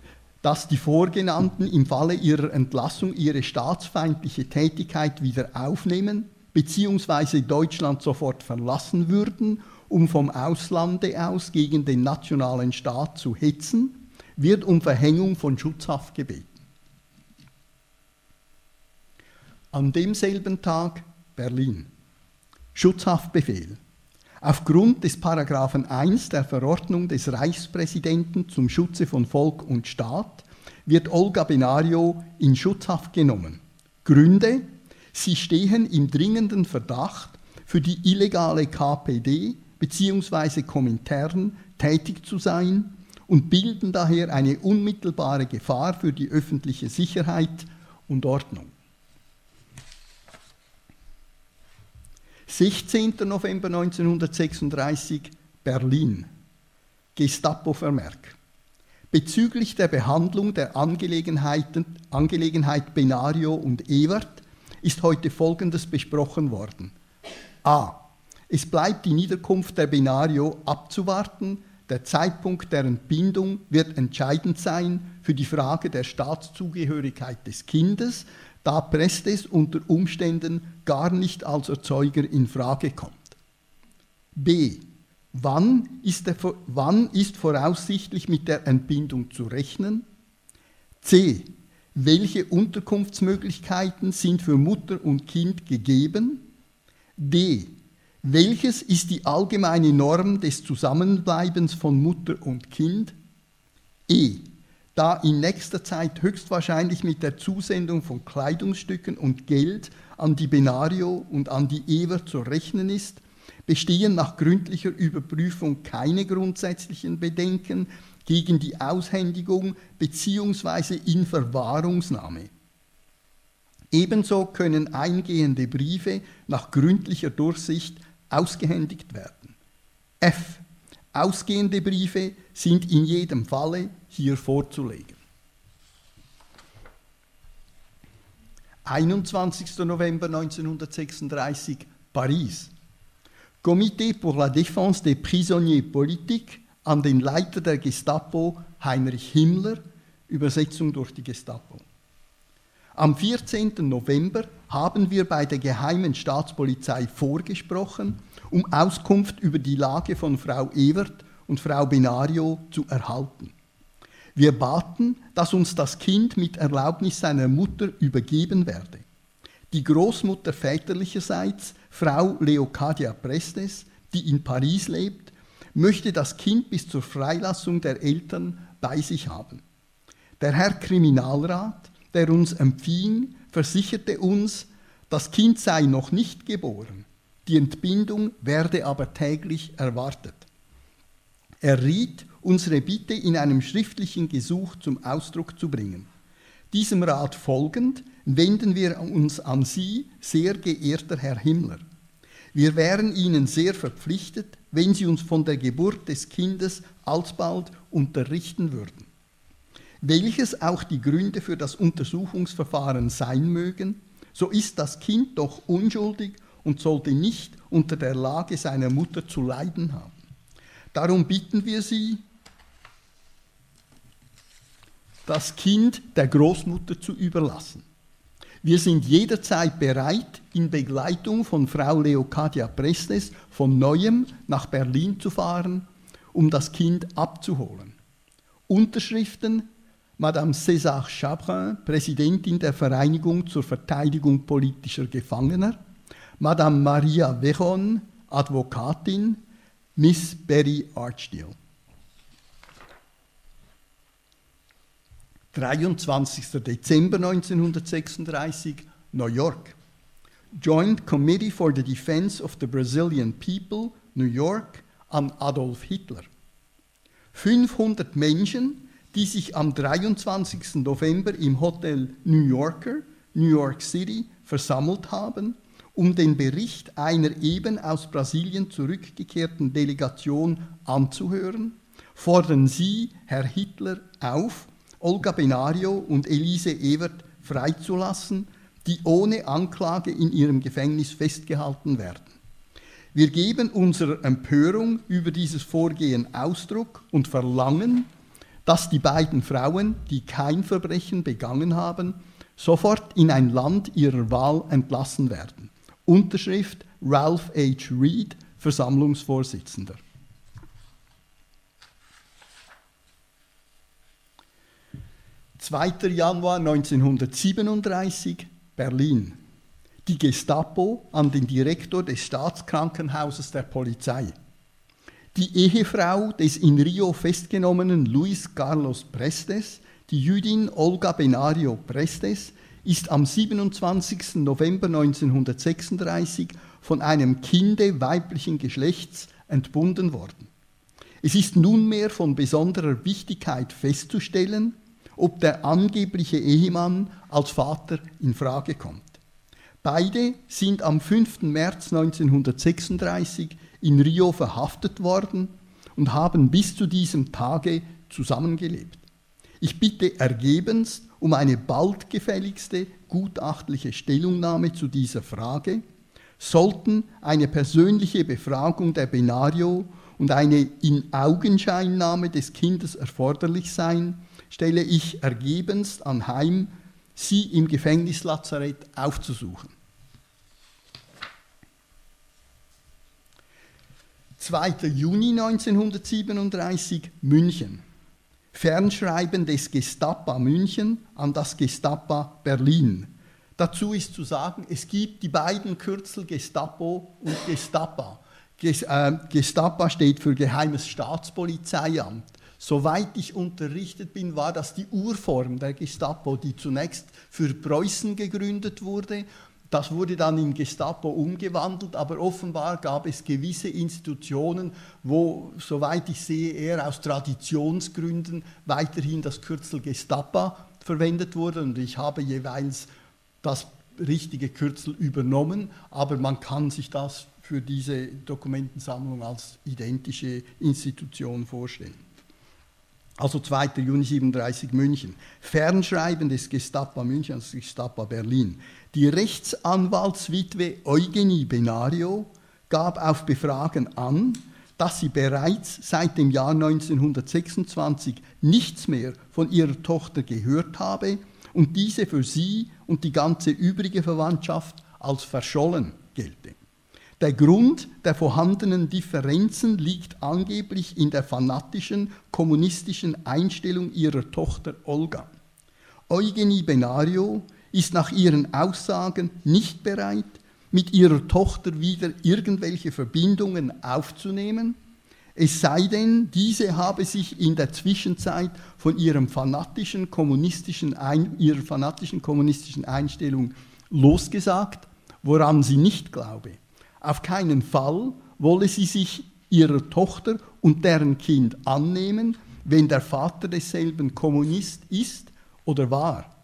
dass die Vorgenannten im Falle ihrer Entlassung ihre staatsfeindliche Tätigkeit wieder aufnehmen bzw. Deutschland sofort verlassen würden, um vom Auslande aus gegen den nationalen Staat zu hetzen, wird um Verhängung von Schutzhaft gebeten. An demselben Tag Berlin. Schutzhaftbefehl. Aufgrund des Paragraphen 1 der Verordnung des Reichspräsidenten zum Schutze von Volk und Staat wird Olga Benario in Schutzhaft genommen. Gründe? Sie stehen im dringenden Verdacht, für die illegale KPD bzw. Komintern tätig zu sein und bilden daher eine unmittelbare Gefahr für die öffentliche Sicherheit und Ordnung. 16. November 1936 Berlin. Gestapo-Vermerk. Bezüglich der Behandlung der Angelegenheiten, Angelegenheit Benario und Ewert ist heute Folgendes besprochen worden. A. Es bleibt die Niederkunft der Benario abzuwarten. Der Zeitpunkt der Entbindung wird entscheidend sein für die Frage der Staatszugehörigkeit des Kindes, da Prestes unter Umständen gar nicht als Erzeuger in Frage kommt. B. Wann ist, der, wann ist voraussichtlich mit der Entbindung zu rechnen? C. Welche Unterkunftsmöglichkeiten sind für Mutter und Kind gegeben? D. Welches ist die allgemeine Norm des Zusammenbleibens von Mutter und Kind? E da in nächster Zeit höchstwahrscheinlich mit der Zusendung von Kleidungsstücken und Geld an die Benario und an die Ewer zu rechnen ist, bestehen nach gründlicher Überprüfung keine grundsätzlichen Bedenken gegen die Aushändigung bzw. Inverwahrungsnahme. Ebenso können eingehende Briefe nach gründlicher Durchsicht ausgehändigt werden. F. Ausgehende Briefe sind in jedem Falle hier vorzulegen. 21. November 1936, Paris. Comité pour la défense des prisonniers politiques an den Leiter der Gestapo, Heinrich Himmler, Übersetzung durch die Gestapo. Am 14. November haben wir bei der Geheimen Staatspolizei vorgesprochen, um Auskunft über die Lage von Frau Ewert und Frau Benario zu erhalten. Wir baten, dass uns das Kind mit Erlaubnis seiner Mutter übergeben werde. Die Großmutter väterlicherseits, Frau Leocadia Prestes, die in Paris lebt, möchte das Kind bis zur Freilassung der Eltern bei sich haben. Der Herr Kriminalrat, der uns empfing, versicherte uns, das Kind sei noch nicht geboren, die Entbindung werde aber täglich erwartet. Er riet, unsere Bitte in einem schriftlichen Gesuch zum Ausdruck zu bringen. Diesem Rat folgend wenden wir uns an Sie, sehr geehrter Herr Himmler. Wir wären Ihnen sehr verpflichtet, wenn Sie uns von der Geburt des Kindes alsbald unterrichten würden. Welches auch die Gründe für das Untersuchungsverfahren sein mögen, so ist das Kind doch unschuldig und sollte nicht unter der Lage seiner Mutter zu leiden haben. Darum bitten wir Sie, das Kind der Großmutter zu überlassen. Wir sind jederzeit bereit, in Begleitung von Frau Leocadia Prestes von neuem nach Berlin zu fahren, um das Kind abzuholen. Unterschriften Madame César Chabrin, Präsidentin der Vereinigung zur Verteidigung politischer Gefangener, Madame Maria Vejon, Advokatin, Miss Berry Archdale. 23. Dezember 1936, New York. Joint Committee for the Defense of the Brazilian People, New York, an Adolf Hitler. 500 Menschen, die sich am 23. November im Hotel New Yorker, New York City, versammelt haben, um den Bericht einer eben aus Brasilien zurückgekehrten Delegation anzuhören, fordern sie Herr Hitler auf, Olga Benario und Elise Evert freizulassen, die ohne Anklage in ihrem Gefängnis festgehalten werden. Wir geben unserer Empörung über dieses Vorgehen Ausdruck und verlangen, dass die beiden Frauen, die kein Verbrechen begangen haben, sofort in ein Land ihrer Wahl entlassen werden. Unterschrift Ralph H. Reed, Versammlungsvorsitzender. 2. Januar 1937, Berlin. Die Gestapo an den Direktor des Staatskrankenhauses der Polizei. Die Ehefrau des in Rio festgenommenen Luis Carlos Prestes, die Jüdin Olga Benario Prestes, ist am 27. November 1936 von einem Kinde weiblichen Geschlechts entbunden worden. Es ist nunmehr von besonderer Wichtigkeit festzustellen, ob der angebliche Ehemann als Vater in Frage kommt. Beide sind am 5. März 1936 in Rio verhaftet worden und haben bis zu diesem Tage zusammengelebt. Ich bitte ergebenst um eine bald gefälligste gutachtliche Stellungnahme zu dieser Frage. Sollten eine persönliche Befragung der Benario und eine Inaugenscheinnahme des Kindes erforderlich sein, stelle ich ergebenst anheim, sie im Gefängnislazarett aufzusuchen. 2. Juni 1937 München. Fernschreiben des Gestapo München an das Gestapo Berlin. Dazu ist zu sagen, es gibt die beiden Kürzel Gestapo und Gestapo. Äh, Gestapo steht für Geheimes Staatspolizeiamt. Soweit ich unterrichtet bin, war das die Urform der Gestapo, die zunächst für Preußen gegründet wurde. Das wurde dann in Gestapo umgewandelt, aber offenbar gab es gewisse Institutionen, wo, soweit ich sehe, eher aus Traditionsgründen weiterhin das Kürzel Gestapo verwendet wurde. Und ich habe jeweils das richtige Kürzel übernommen, aber man kann sich das für diese Dokumentensammlung als identische Institution vorstellen also 2. Juni 37 München, Fernschreiben des Gestapo München, also Gestapo Berlin. Die Rechtsanwaltswitwe Eugenie Benario gab auf Befragen an, dass sie bereits seit dem Jahr 1926 nichts mehr von ihrer Tochter gehört habe und diese für sie und die ganze übrige Verwandtschaft als verschollen gelte. Der Grund der vorhandenen Differenzen liegt angeblich in der fanatischen kommunistischen Einstellung ihrer Tochter Olga. Eugenie Benario ist nach ihren Aussagen nicht bereit, mit ihrer Tochter wieder irgendwelche Verbindungen aufzunehmen, es sei denn, diese habe sich in der Zwischenzeit von ihrem fanatischen kommunistischen Ein ihrer fanatischen kommunistischen Einstellung losgesagt, woran sie nicht glaube. Auf keinen Fall wolle sie sich ihrer Tochter und deren Kind annehmen, wenn der Vater desselben Kommunist ist oder war.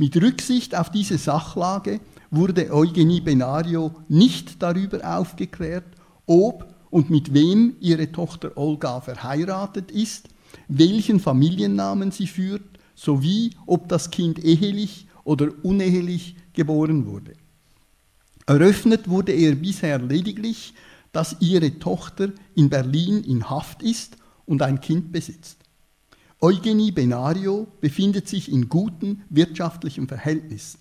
Mit Rücksicht auf diese Sachlage wurde Eugenie Benario nicht darüber aufgeklärt, ob und mit wem ihre Tochter Olga verheiratet ist, welchen Familiennamen sie führt, sowie ob das Kind ehelich oder unehelich geboren wurde. Eröffnet wurde er bisher lediglich, dass ihre Tochter in Berlin in Haft ist und ein Kind besitzt. Eugenie Benario befindet sich in guten wirtschaftlichen Verhältnissen.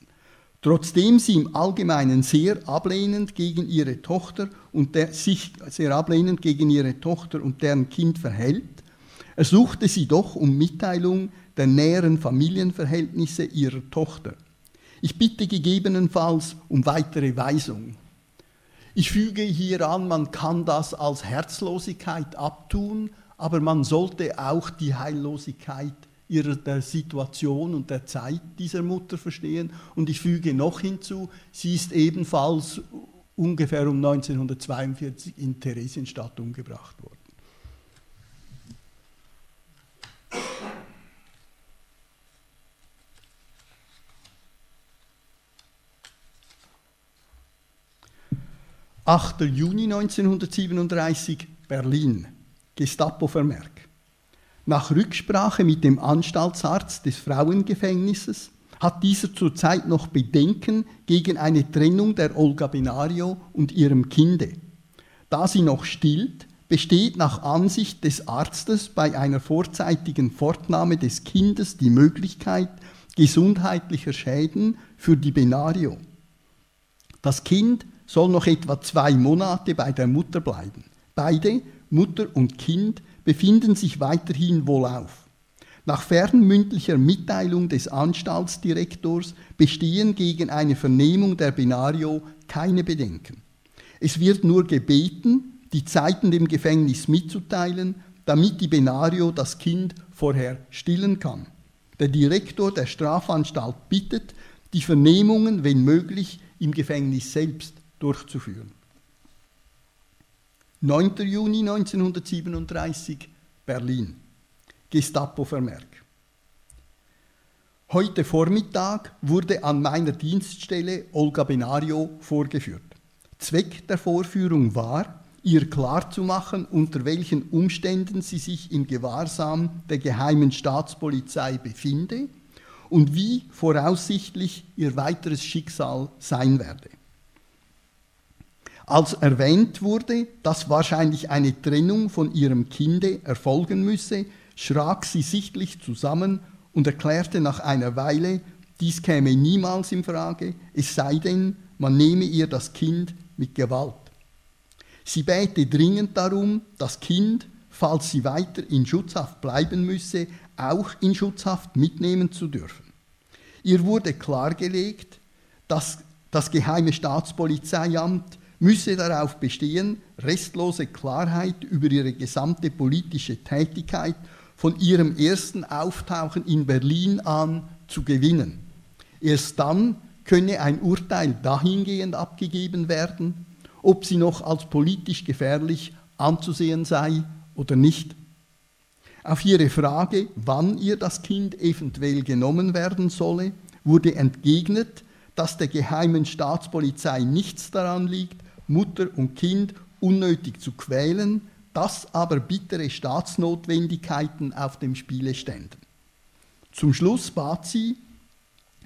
Trotzdem sie im Allgemeinen sehr ablehnend gegen ihre Tochter und der, sich sehr ablehnend gegen ihre Tochter und deren Kind verhält, ersuchte sie doch um Mitteilung der näheren Familienverhältnisse ihrer Tochter. Ich bitte gegebenenfalls um weitere Weisung. Ich füge hier an, man kann das als Herzlosigkeit abtun, aber man sollte auch die Heillosigkeit ihrer, Situation und der Zeit dieser Mutter verstehen. Und ich füge noch hinzu, sie ist ebenfalls ungefähr um 1942 in Theresienstadt umgebracht worden. »8. Juni 1937, Berlin. Gestapo-Vermerk. Nach Rücksprache mit dem Anstaltsarzt des Frauengefängnisses hat dieser zurzeit noch Bedenken gegen eine Trennung der Olga Benario und ihrem Kinde. Da sie noch stillt, besteht nach Ansicht des Arztes bei einer vorzeitigen Fortnahme des Kindes die Möglichkeit gesundheitlicher Schäden für die Benario. Das Kind soll noch etwa zwei Monate bei der Mutter bleiben. Beide Mutter und Kind befinden sich weiterhin wohlauf. Nach fernmündlicher Mitteilung des Anstaltsdirektors bestehen gegen eine Vernehmung der Benario keine Bedenken. Es wird nur gebeten, die Zeiten dem Gefängnis mitzuteilen, damit die Benario das Kind vorher stillen kann. Der Direktor der Strafanstalt bittet, die Vernehmungen, wenn möglich, im Gefängnis selbst durchzuführen. 9. Juni 1937, Berlin. Gestapo-Vermerk. Heute Vormittag wurde an meiner Dienststelle Olga Benario vorgeführt. Zweck der Vorführung war, ihr klarzumachen, unter welchen Umständen sie sich im Gewahrsam der geheimen Staatspolizei befinde und wie voraussichtlich ihr weiteres Schicksal sein werde. Als erwähnt wurde, dass wahrscheinlich eine Trennung von ihrem Kinde erfolgen müsse, schrak sie sichtlich zusammen und erklärte nach einer Weile, dies käme niemals in Frage, es sei denn, man nehme ihr das Kind mit Gewalt. Sie bäte dringend darum, das Kind, falls sie weiter in Schutzhaft bleiben müsse, auch in Schutzhaft mitnehmen zu dürfen. Ihr wurde klargelegt, dass das Geheime Staatspolizeiamt müsse darauf bestehen, restlose Klarheit über ihre gesamte politische Tätigkeit von ihrem ersten Auftauchen in Berlin an zu gewinnen. Erst dann könne ein Urteil dahingehend abgegeben werden, ob sie noch als politisch gefährlich anzusehen sei oder nicht. Auf ihre Frage, wann ihr das Kind eventuell genommen werden solle, wurde entgegnet, dass der geheimen Staatspolizei nichts daran liegt, Mutter und Kind unnötig zu quälen, dass aber bittere Staatsnotwendigkeiten auf dem Spiele ständen. Zum Schluss bat sie,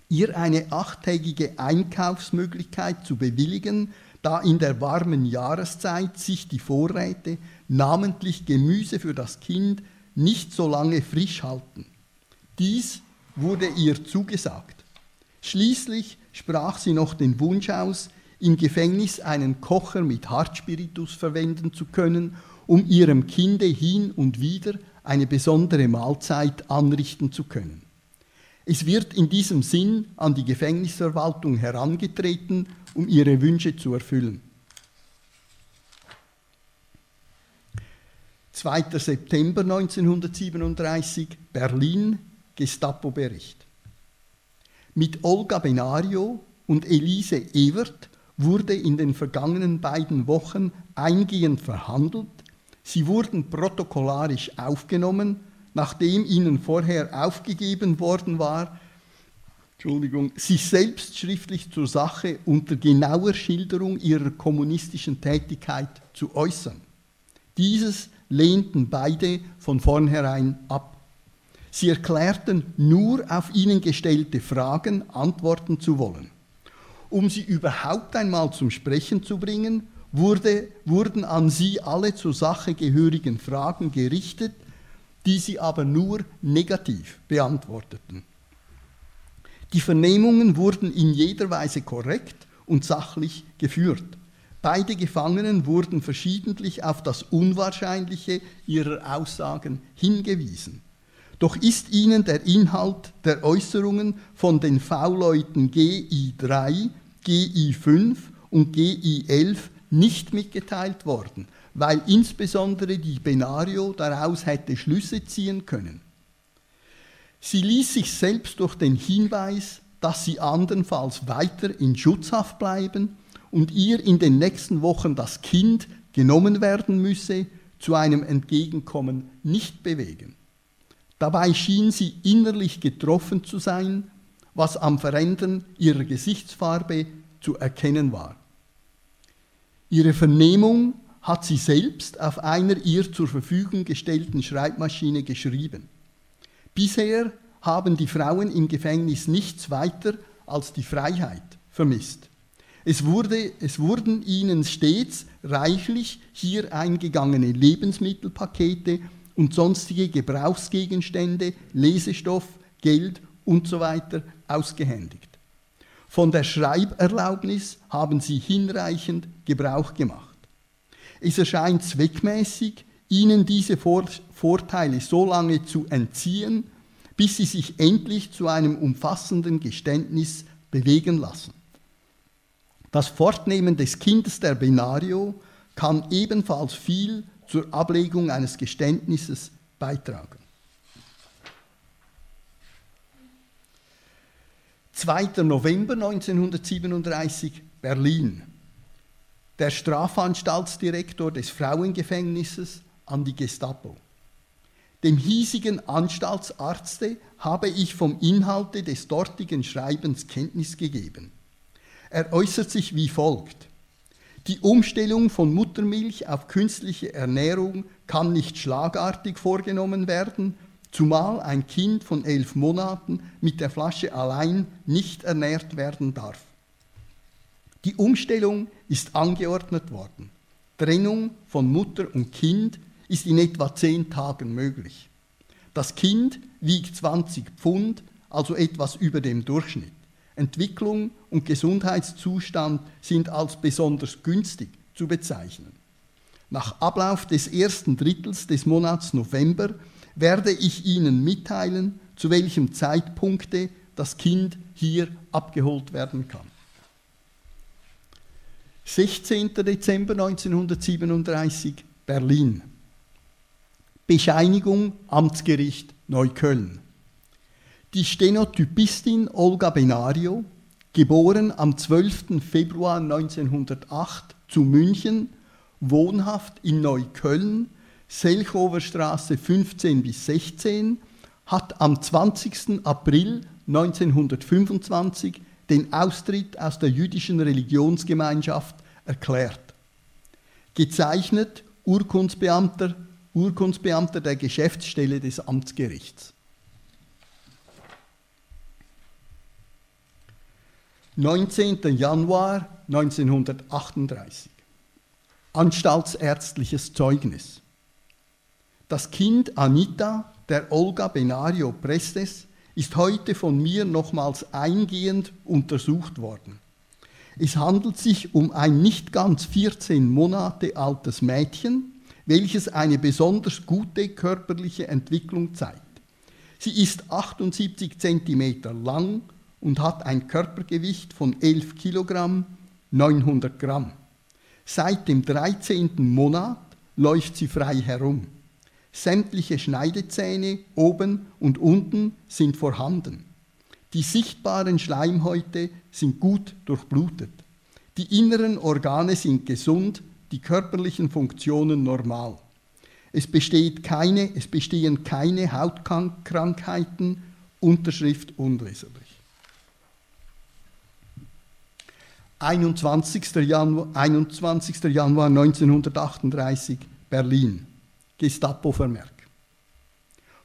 ihr eine achttägige Einkaufsmöglichkeit zu bewilligen, da in der warmen Jahreszeit sich die Vorräte, namentlich Gemüse für das Kind, nicht so lange frisch halten. Dies wurde ihr zugesagt. Schließlich sprach sie noch den Wunsch aus, im Gefängnis einen Kocher mit Hartspiritus verwenden zu können, um ihrem Kinde hin und wieder eine besondere Mahlzeit anrichten zu können. Es wird in diesem Sinn an die Gefängnisverwaltung herangetreten, um ihre Wünsche zu erfüllen. 2. September 1937, Berlin, Gestapo-Bericht. Mit Olga Benario und Elise Ewert wurde in den vergangenen beiden Wochen eingehend verhandelt. Sie wurden protokollarisch aufgenommen, nachdem ihnen vorher aufgegeben worden war, Entschuldigung, sich selbst schriftlich zur Sache unter genauer Schilderung ihrer kommunistischen Tätigkeit zu äußern. Dieses lehnten beide von vornherein ab. Sie erklärten nur auf ihnen gestellte Fragen antworten zu wollen. Um sie überhaupt einmal zum Sprechen zu bringen, wurde, wurden an sie alle zur Sache gehörigen Fragen gerichtet, die sie aber nur negativ beantworteten. Die Vernehmungen wurden in jeder Weise korrekt und sachlich geführt. Beide Gefangenen wurden verschiedentlich auf das Unwahrscheinliche ihrer Aussagen hingewiesen. Doch ist ihnen der Inhalt der Äußerungen von den V-Leuten GI3, GI5 und GI11 nicht mitgeteilt worden, weil insbesondere die Benario daraus hätte Schlüsse ziehen können. Sie ließ sich selbst durch den Hinweis, dass sie andernfalls weiter in Schutzhaft bleiben und ihr in den nächsten Wochen das Kind genommen werden müsse, zu einem Entgegenkommen nicht bewegen. Dabei schien sie innerlich getroffen zu sein, was am Verändern ihrer Gesichtsfarbe zu erkennen war. Ihre Vernehmung hat sie selbst auf einer ihr zur Verfügung gestellten Schreibmaschine geschrieben. Bisher haben die Frauen im Gefängnis nichts weiter als die Freiheit vermisst. Es, wurde, es wurden ihnen stets reichlich hier eingegangene Lebensmittelpakete und sonstige Gebrauchsgegenstände, Lesestoff, Geld usw. So ausgehändigt. Von der Schreiberlaubnis haben sie hinreichend Gebrauch gemacht. Es erscheint zweckmäßig, ihnen diese Vorteile so lange zu entziehen, bis sie sich endlich zu einem umfassenden Geständnis bewegen lassen. Das Fortnehmen des Kindes der Benario kann ebenfalls viel zur Ablegung eines Geständnisses beitragen. 2. November 1937 Berlin. Der Strafanstaltsdirektor des Frauengefängnisses an die Gestapo. Dem hiesigen Anstaltsarzte habe ich vom Inhalte des dortigen Schreibens Kenntnis gegeben. Er äußert sich wie folgt. Die Umstellung von Muttermilch auf künstliche Ernährung kann nicht schlagartig vorgenommen werden, zumal ein Kind von elf Monaten mit der Flasche allein nicht ernährt werden darf. Die Umstellung ist angeordnet worden. Trennung von Mutter und Kind ist in etwa zehn Tagen möglich. Das Kind wiegt 20 Pfund, also etwas über dem Durchschnitt. Entwicklung und Gesundheitszustand sind als besonders günstig zu bezeichnen. Nach Ablauf des ersten Drittels des Monats November werde ich Ihnen mitteilen, zu welchem Zeitpunkte das Kind hier abgeholt werden kann. 16. Dezember 1937, Berlin. Bescheinigung Amtsgericht Neukölln. Die Stenotypistin Olga Benario, geboren am 12. Februar 1908 zu München, wohnhaft in Neukölln, Selchowerstraße 15 bis 16, hat am 20. April 1925 den Austritt aus der jüdischen Religionsgemeinschaft erklärt. Gezeichnet Urkundsbeamter Urkundsbeamter der Geschäftsstelle des Amtsgerichts. 19. Januar 1938. Anstaltsärztliches Zeugnis. Das Kind Anita der Olga Benario Prestes ist heute von mir nochmals eingehend untersucht worden. Es handelt sich um ein nicht ganz 14 Monate altes Mädchen, welches eine besonders gute körperliche Entwicklung zeigt. Sie ist 78 cm lang und hat ein Körpergewicht von 11 Kilogramm, 900 Gramm. Seit dem 13. Monat läuft sie frei herum. Sämtliche Schneidezähne oben und unten sind vorhanden. Die sichtbaren Schleimhäute sind gut durchblutet. Die inneren Organe sind gesund, die körperlichen Funktionen normal. Es, keine, es bestehen keine Hautkrankheiten, Unterschrift unleserlich. 21. Januar, 21. Januar 1938, Berlin. Gestapo-Vermerk.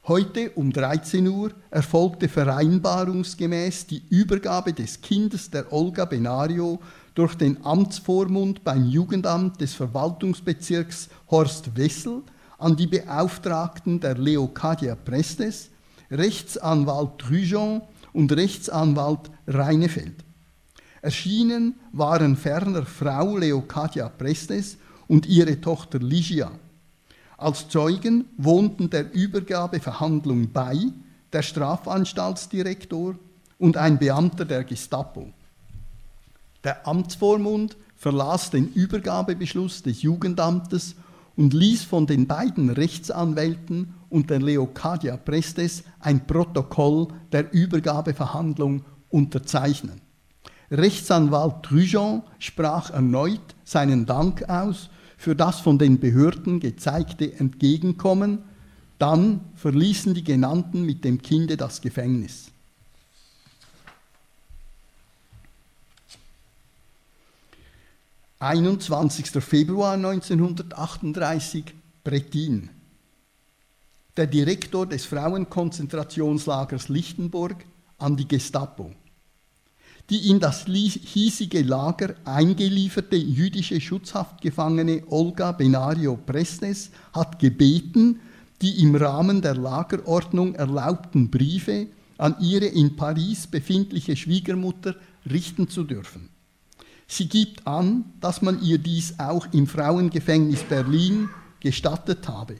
Heute um 13 Uhr erfolgte vereinbarungsgemäß die Übergabe des Kindes der Olga Benario durch den Amtsvormund beim Jugendamt des Verwaltungsbezirks Horst Wessel an die Beauftragten der Leocadia Prestes, Rechtsanwalt Trujon und Rechtsanwalt Reinefeld. Erschienen waren ferner Frau Leocadia Prestes und ihre Tochter Ligia. Als Zeugen wohnten der Übergabeverhandlung bei der Strafanstaltsdirektor und ein Beamter der Gestapo. Der Amtsvormund verlas den Übergabebeschluss des Jugendamtes und ließ von den beiden Rechtsanwälten und der Leocadia Prestes ein Protokoll der Übergabeverhandlung unterzeichnen. Rechtsanwalt Trujon sprach erneut seinen Dank aus für das von den Behörden gezeigte Entgegenkommen, dann verließen die Genannten mit dem Kinde das Gefängnis. »21. Februar 1938, Brettin. Der Direktor des Frauenkonzentrationslagers Lichtenburg an die Gestapo die in das hiesige Lager eingelieferte jüdische Schutzhaftgefangene Olga Benario Prestes hat gebeten, die im Rahmen der Lagerordnung erlaubten Briefe an ihre in Paris befindliche Schwiegermutter richten zu dürfen. Sie gibt an, dass man ihr dies auch im Frauengefängnis Berlin gestattet habe.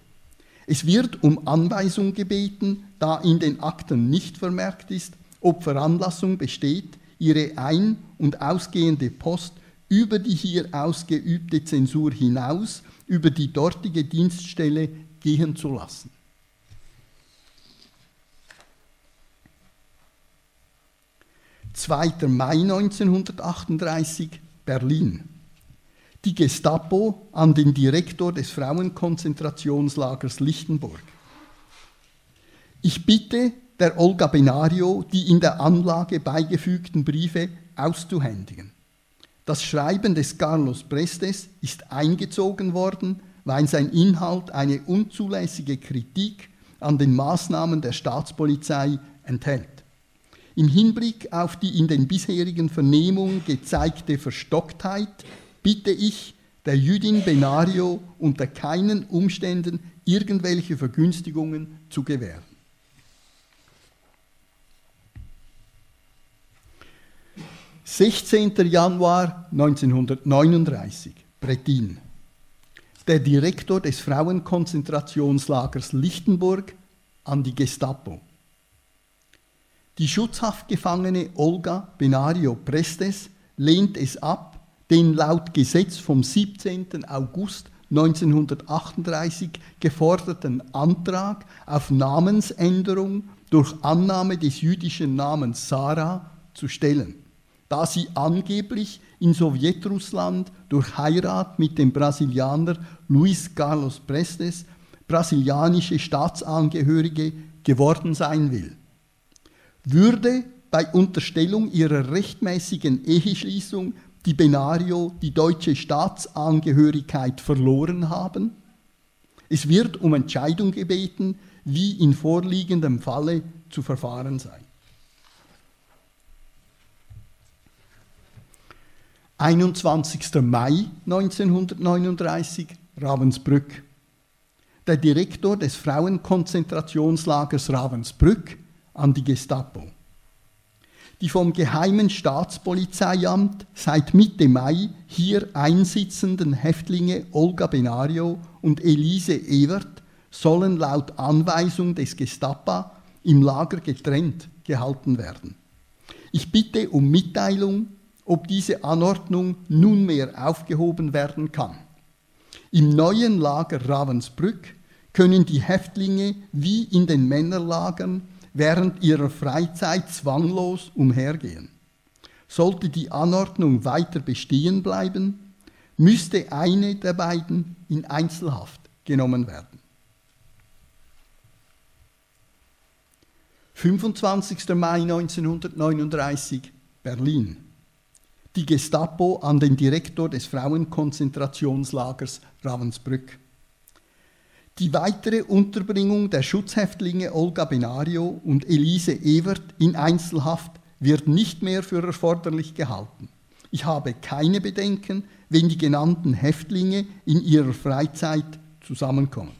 Es wird um Anweisung gebeten, da in den Akten nicht vermerkt ist, ob Veranlassung besteht, ihre ein- und ausgehende Post über die hier ausgeübte Zensur hinaus über die dortige Dienststelle gehen zu lassen. Zweiter Mai 1938 Berlin. Die Gestapo an den Direktor des Frauenkonzentrationslagers Lichtenburg. Ich bitte der Olga Benario die in der Anlage beigefügten Briefe auszuhändigen. Das Schreiben des Carlos Prestes ist eingezogen worden, weil sein Inhalt eine unzulässige Kritik an den Maßnahmen der Staatspolizei enthält. Im Hinblick auf die in den bisherigen Vernehmungen gezeigte Verstocktheit bitte ich, der Jüdin Benario unter keinen Umständen irgendwelche Vergünstigungen zu gewähren. 16. Januar 1939, Brettin. Der Direktor des Frauenkonzentrationslagers Lichtenburg an die Gestapo. Die Schutzhaftgefangene Olga Benario Prestes lehnt es ab, den laut Gesetz vom 17. August 1938 geforderten Antrag auf Namensänderung durch Annahme des jüdischen Namens Sarah zu stellen da sie angeblich in Sowjetrussland durch Heirat mit dem Brasilianer Luis Carlos Prestes brasilianische Staatsangehörige geworden sein will. Würde bei Unterstellung ihrer rechtmäßigen Eheschließung die Benario die deutsche Staatsangehörigkeit verloren haben? Es wird um Entscheidung gebeten, wie in vorliegendem Falle zu verfahren sei. 21. Mai 1939, Ravensbrück. Der Direktor des Frauenkonzentrationslagers Ravensbrück an die Gestapo. Die vom Geheimen Staatspolizeiamt seit Mitte Mai hier einsitzenden Häftlinge Olga Benario und Elise Ewert sollen laut Anweisung des Gestapo im Lager getrennt gehalten werden. Ich bitte um Mitteilung ob diese Anordnung nunmehr aufgehoben werden kann. Im neuen Lager Ravensbrück können die Häftlinge wie in den Männerlagern während ihrer Freizeit zwanglos umhergehen. Sollte die Anordnung weiter bestehen bleiben, müsste eine der beiden in Einzelhaft genommen werden. 25. Mai 1939 Berlin. Die Gestapo an den Direktor des Frauenkonzentrationslagers Ravensbrück. Die weitere Unterbringung der Schutzhäftlinge Olga Benario und Elise Evert in Einzelhaft wird nicht mehr für erforderlich gehalten. Ich habe keine Bedenken, wenn die genannten Häftlinge in ihrer Freizeit zusammenkommen.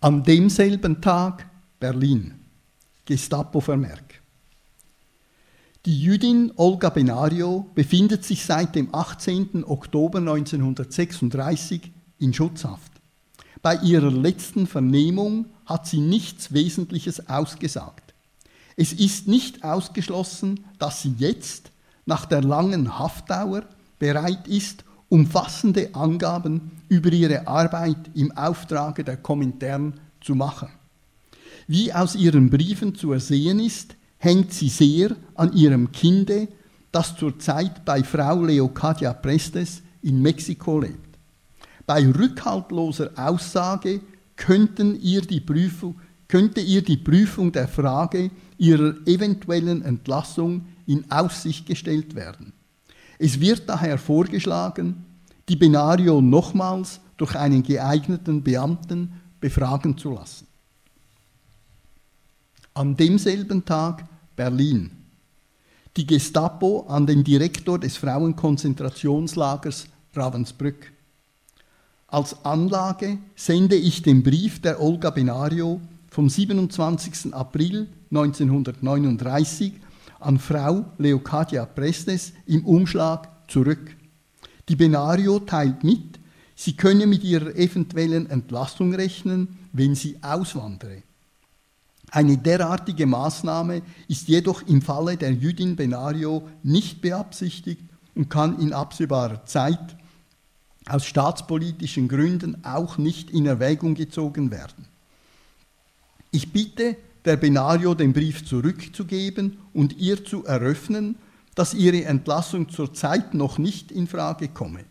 An demselben Tag Berlin. Gestapo-Vermerk. Die Jüdin Olga Benario befindet sich seit dem 18. Oktober 1936 in Schutzhaft. Bei ihrer letzten Vernehmung hat sie nichts Wesentliches ausgesagt. Es ist nicht ausgeschlossen, dass sie jetzt, nach der langen Haftdauer, bereit ist, umfassende Angaben über ihre Arbeit im Auftrage der Komintern zu machen. Wie aus ihren Briefen zu ersehen ist, hängt sie sehr an ihrem Kinde, das zurzeit bei Frau Leocadia Prestes in Mexiko lebt. Bei rückhaltloser Aussage könnten ihr die Prüfung, könnte ihr die Prüfung der Frage ihrer eventuellen Entlassung in Aussicht gestellt werden. Es wird daher vorgeschlagen, die Benario nochmals durch einen geeigneten Beamten befragen zu lassen. An demselben Tag Berlin. Die Gestapo an den Direktor des Frauenkonzentrationslagers Ravensbrück. Als Anlage sende ich den Brief der Olga Benario vom 27. April 1939 an Frau Leocadia Prestes im Umschlag zurück. Die Benario teilt mit, sie könne mit ihrer eventuellen Entlassung rechnen, wenn sie auswandere. Eine derartige Maßnahme ist jedoch im Falle der Jüdin Benario nicht beabsichtigt und kann in absehbarer Zeit aus staatspolitischen Gründen auch nicht in Erwägung gezogen werden. Ich bitte der Benario den Brief zurückzugeben und ihr zu eröffnen, dass ihre Entlassung zurzeit noch nicht in Frage komme.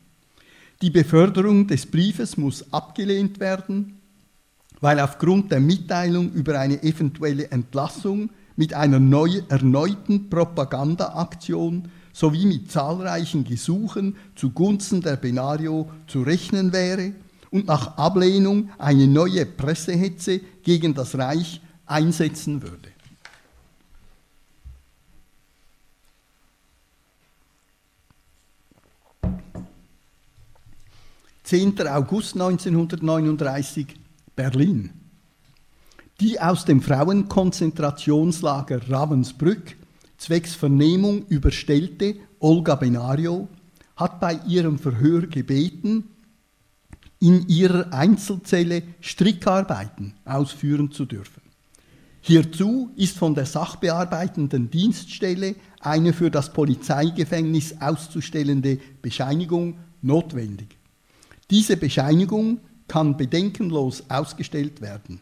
Die Beförderung des Briefes muss abgelehnt werden, weil aufgrund der Mitteilung über eine eventuelle Entlassung mit einer neu, erneuten Propagandaaktion sowie mit zahlreichen Gesuchen zugunsten der Benario zu rechnen wäre und nach Ablehnung eine neue Pressehetze gegen das Reich einsetzen würde. Zehnter August 1939 Berlin. Die aus dem Frauenkonzentrationslager Ravensbrück zwecks Vernehmung überstellte Olga Benario hat bei ihrem Verhör gebeten, in ihrer Einzelzelle Strickarbeiten ausführen zu dürfen. Hierzu ist von der sachbearbeitenden Dienststelle eine für das Polizeigefängnis auszustellende Bescheinigung notwendig. Diese Bescheinigung kann bedenkenlos ausgestellt werden,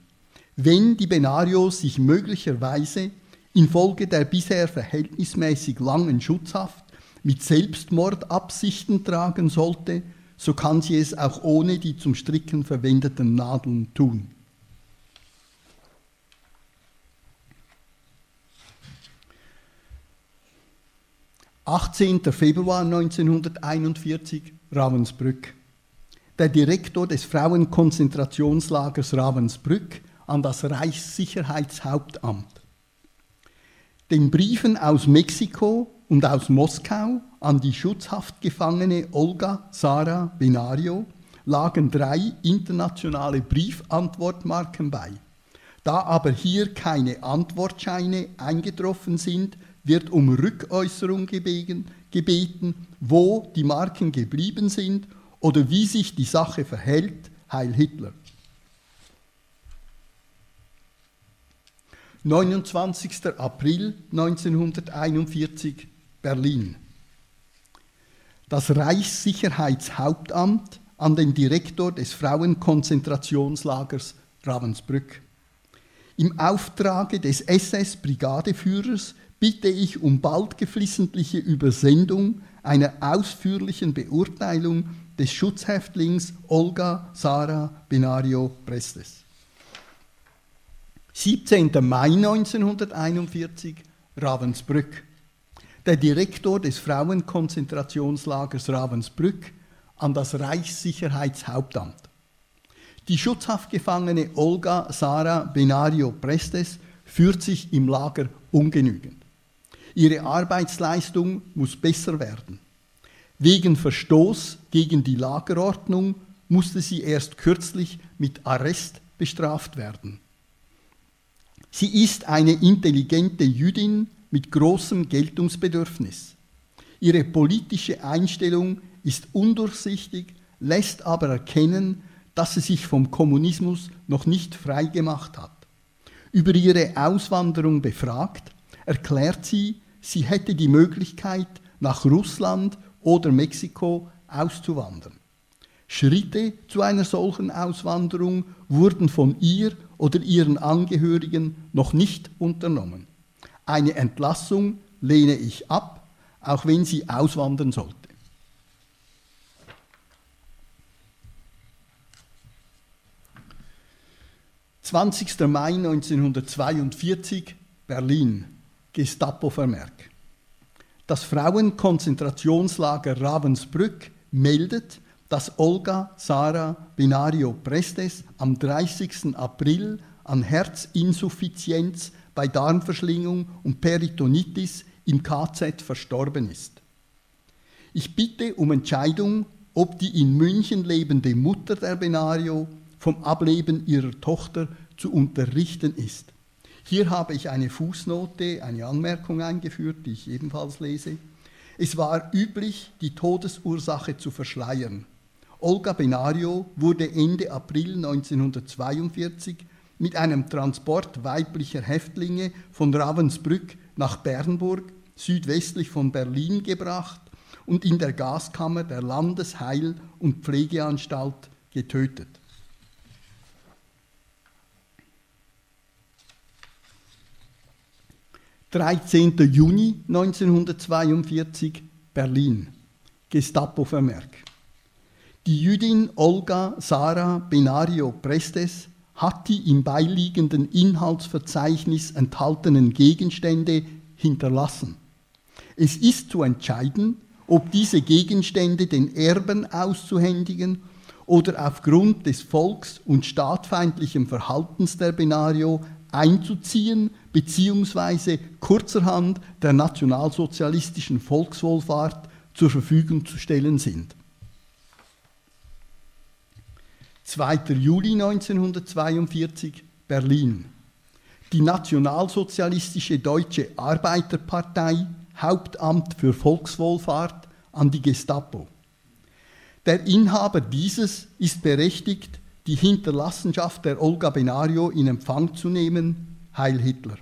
wenn die Benario sich möglicherweise infolge der bisher verhältnismäßig langen Schutzhaft mit Selbstmordabsichten tragen sollte, so kann sie es auch ohne die zum Stricken verwendeten Nadeln tun. 18. Februar 1941 Ravensbrück. Der Direktor des Frauenkonzentrationslagers Ravensbrück an das Reichssicherheitshauptamt. Den Briefen aus Mexiko und aus Moskau an die Schutzhaftgefangene Olga Sarah Benario lagen drei internationale Briefantwortmarken bei. Da aber hier keine Antwortscheine eingetroffen sind, wird um Rückäußerung gebeten, wo die Marken geblieben sind oder wie sich die Sache verhält, Heil Hitler. 29. April 1941 Berlin. Das Reichssicherheitshauptamt an den Direktor des Frauenkonzentrationslagers Ravensbrück. Im Auftrage des SS-Brigadeführers bitte ich um bald geflissentliche Übersendung einer ausführlichen Beurteilung des Schutzhäftlings Olga Sarah Benario Prestes. 17. Mai 1941 Ravensbrück. Der Direktor des Frauenkonzentrationslagers Ravensbrück an das Reichssicherheitshauptamt. Die Schutzhaftgefangene Olga Sarah Benario Prestes führt sich im Lager ungenügend. Ihre Arbeitsleistung muss besser werden. Wegen Verstoß gegen die Lagerordnung musste sie erst kürzlich mit Arrest bestraft werden. Sie ist eine intelligente Jüdin mit großem Geltungsbedürfnis. Ihre politische Einstellung ist undurchsichtig, lässt aber erkennen, dass sie sich vom Kommunismus noch nicht frei gemacht hat. Über ihre Auswanderung befragt, erklärt sie, sie hätte die Möglichkeit, nach Russland oder Mexiko auszuwandern. Schritte zu einer solchen Auswanderung wurden von ihr oder ihren Angehörigen noch nicht unternommen. Eine Entlassung lehne ich ab, auch wenn sie auswandern sollte. 20. Mai 1942, Berlin, Gestapo-Vermerk. Das Frauenkonzentrationslager Ravensbrück meldet, dass Olga Sarah Binario Prestes am 30. April an Herzinsuffizienz bei Darmverschlingung und Peritonitis im KZ verstorben ist. Ich bitte um Entscheidung, ob die in München lebende Mutter der Benario vom Ableben ihrer Tochter zu unterrichten ist. Hier habe ich eine Fußnote, eine Anmerkung eingeführt, die ich ebenfalls lese. Es war üblich, die Todesursache zu verschleiern. Olga Benario wurde Ende April 1942 mit einem Transport weiblicher Häftlinge von Ravensbrück nach Bernburg, südwestlich von Berlin, gebracht und in der Gaskammer der Landesheil- und Pflegeanstalt getötet. 13. Juni 1942, Berlin. Gestapo-Vermerk. Die Jüdin Olga Sarah Benario Prestes hat die im beiliegenden Inhaltsverzeichnis enthaltenen Gegenstände hinterlassen. Es ist zu entscheiden, ob diese Gegenstände den Erben auszuhändigen oder aufgrund des volks- und staatfeindlichen Verhaltens der Benario einzuziehen bzw. kurzerhand der nationalsozialistischen Volkswohlfahrt zur Verfügung zu stellen sind. 2. Juli 1942 Berlin. Die nationalsozialistische Deutsche Arbeiterpartei Hauptamt für Volkswohlfahrt an die Gestapo. Der Inhaber dieses ist berechtigt, die Hinterlassenschaft der Olga Benario in Empfang zu nehmen, Heil Hitler.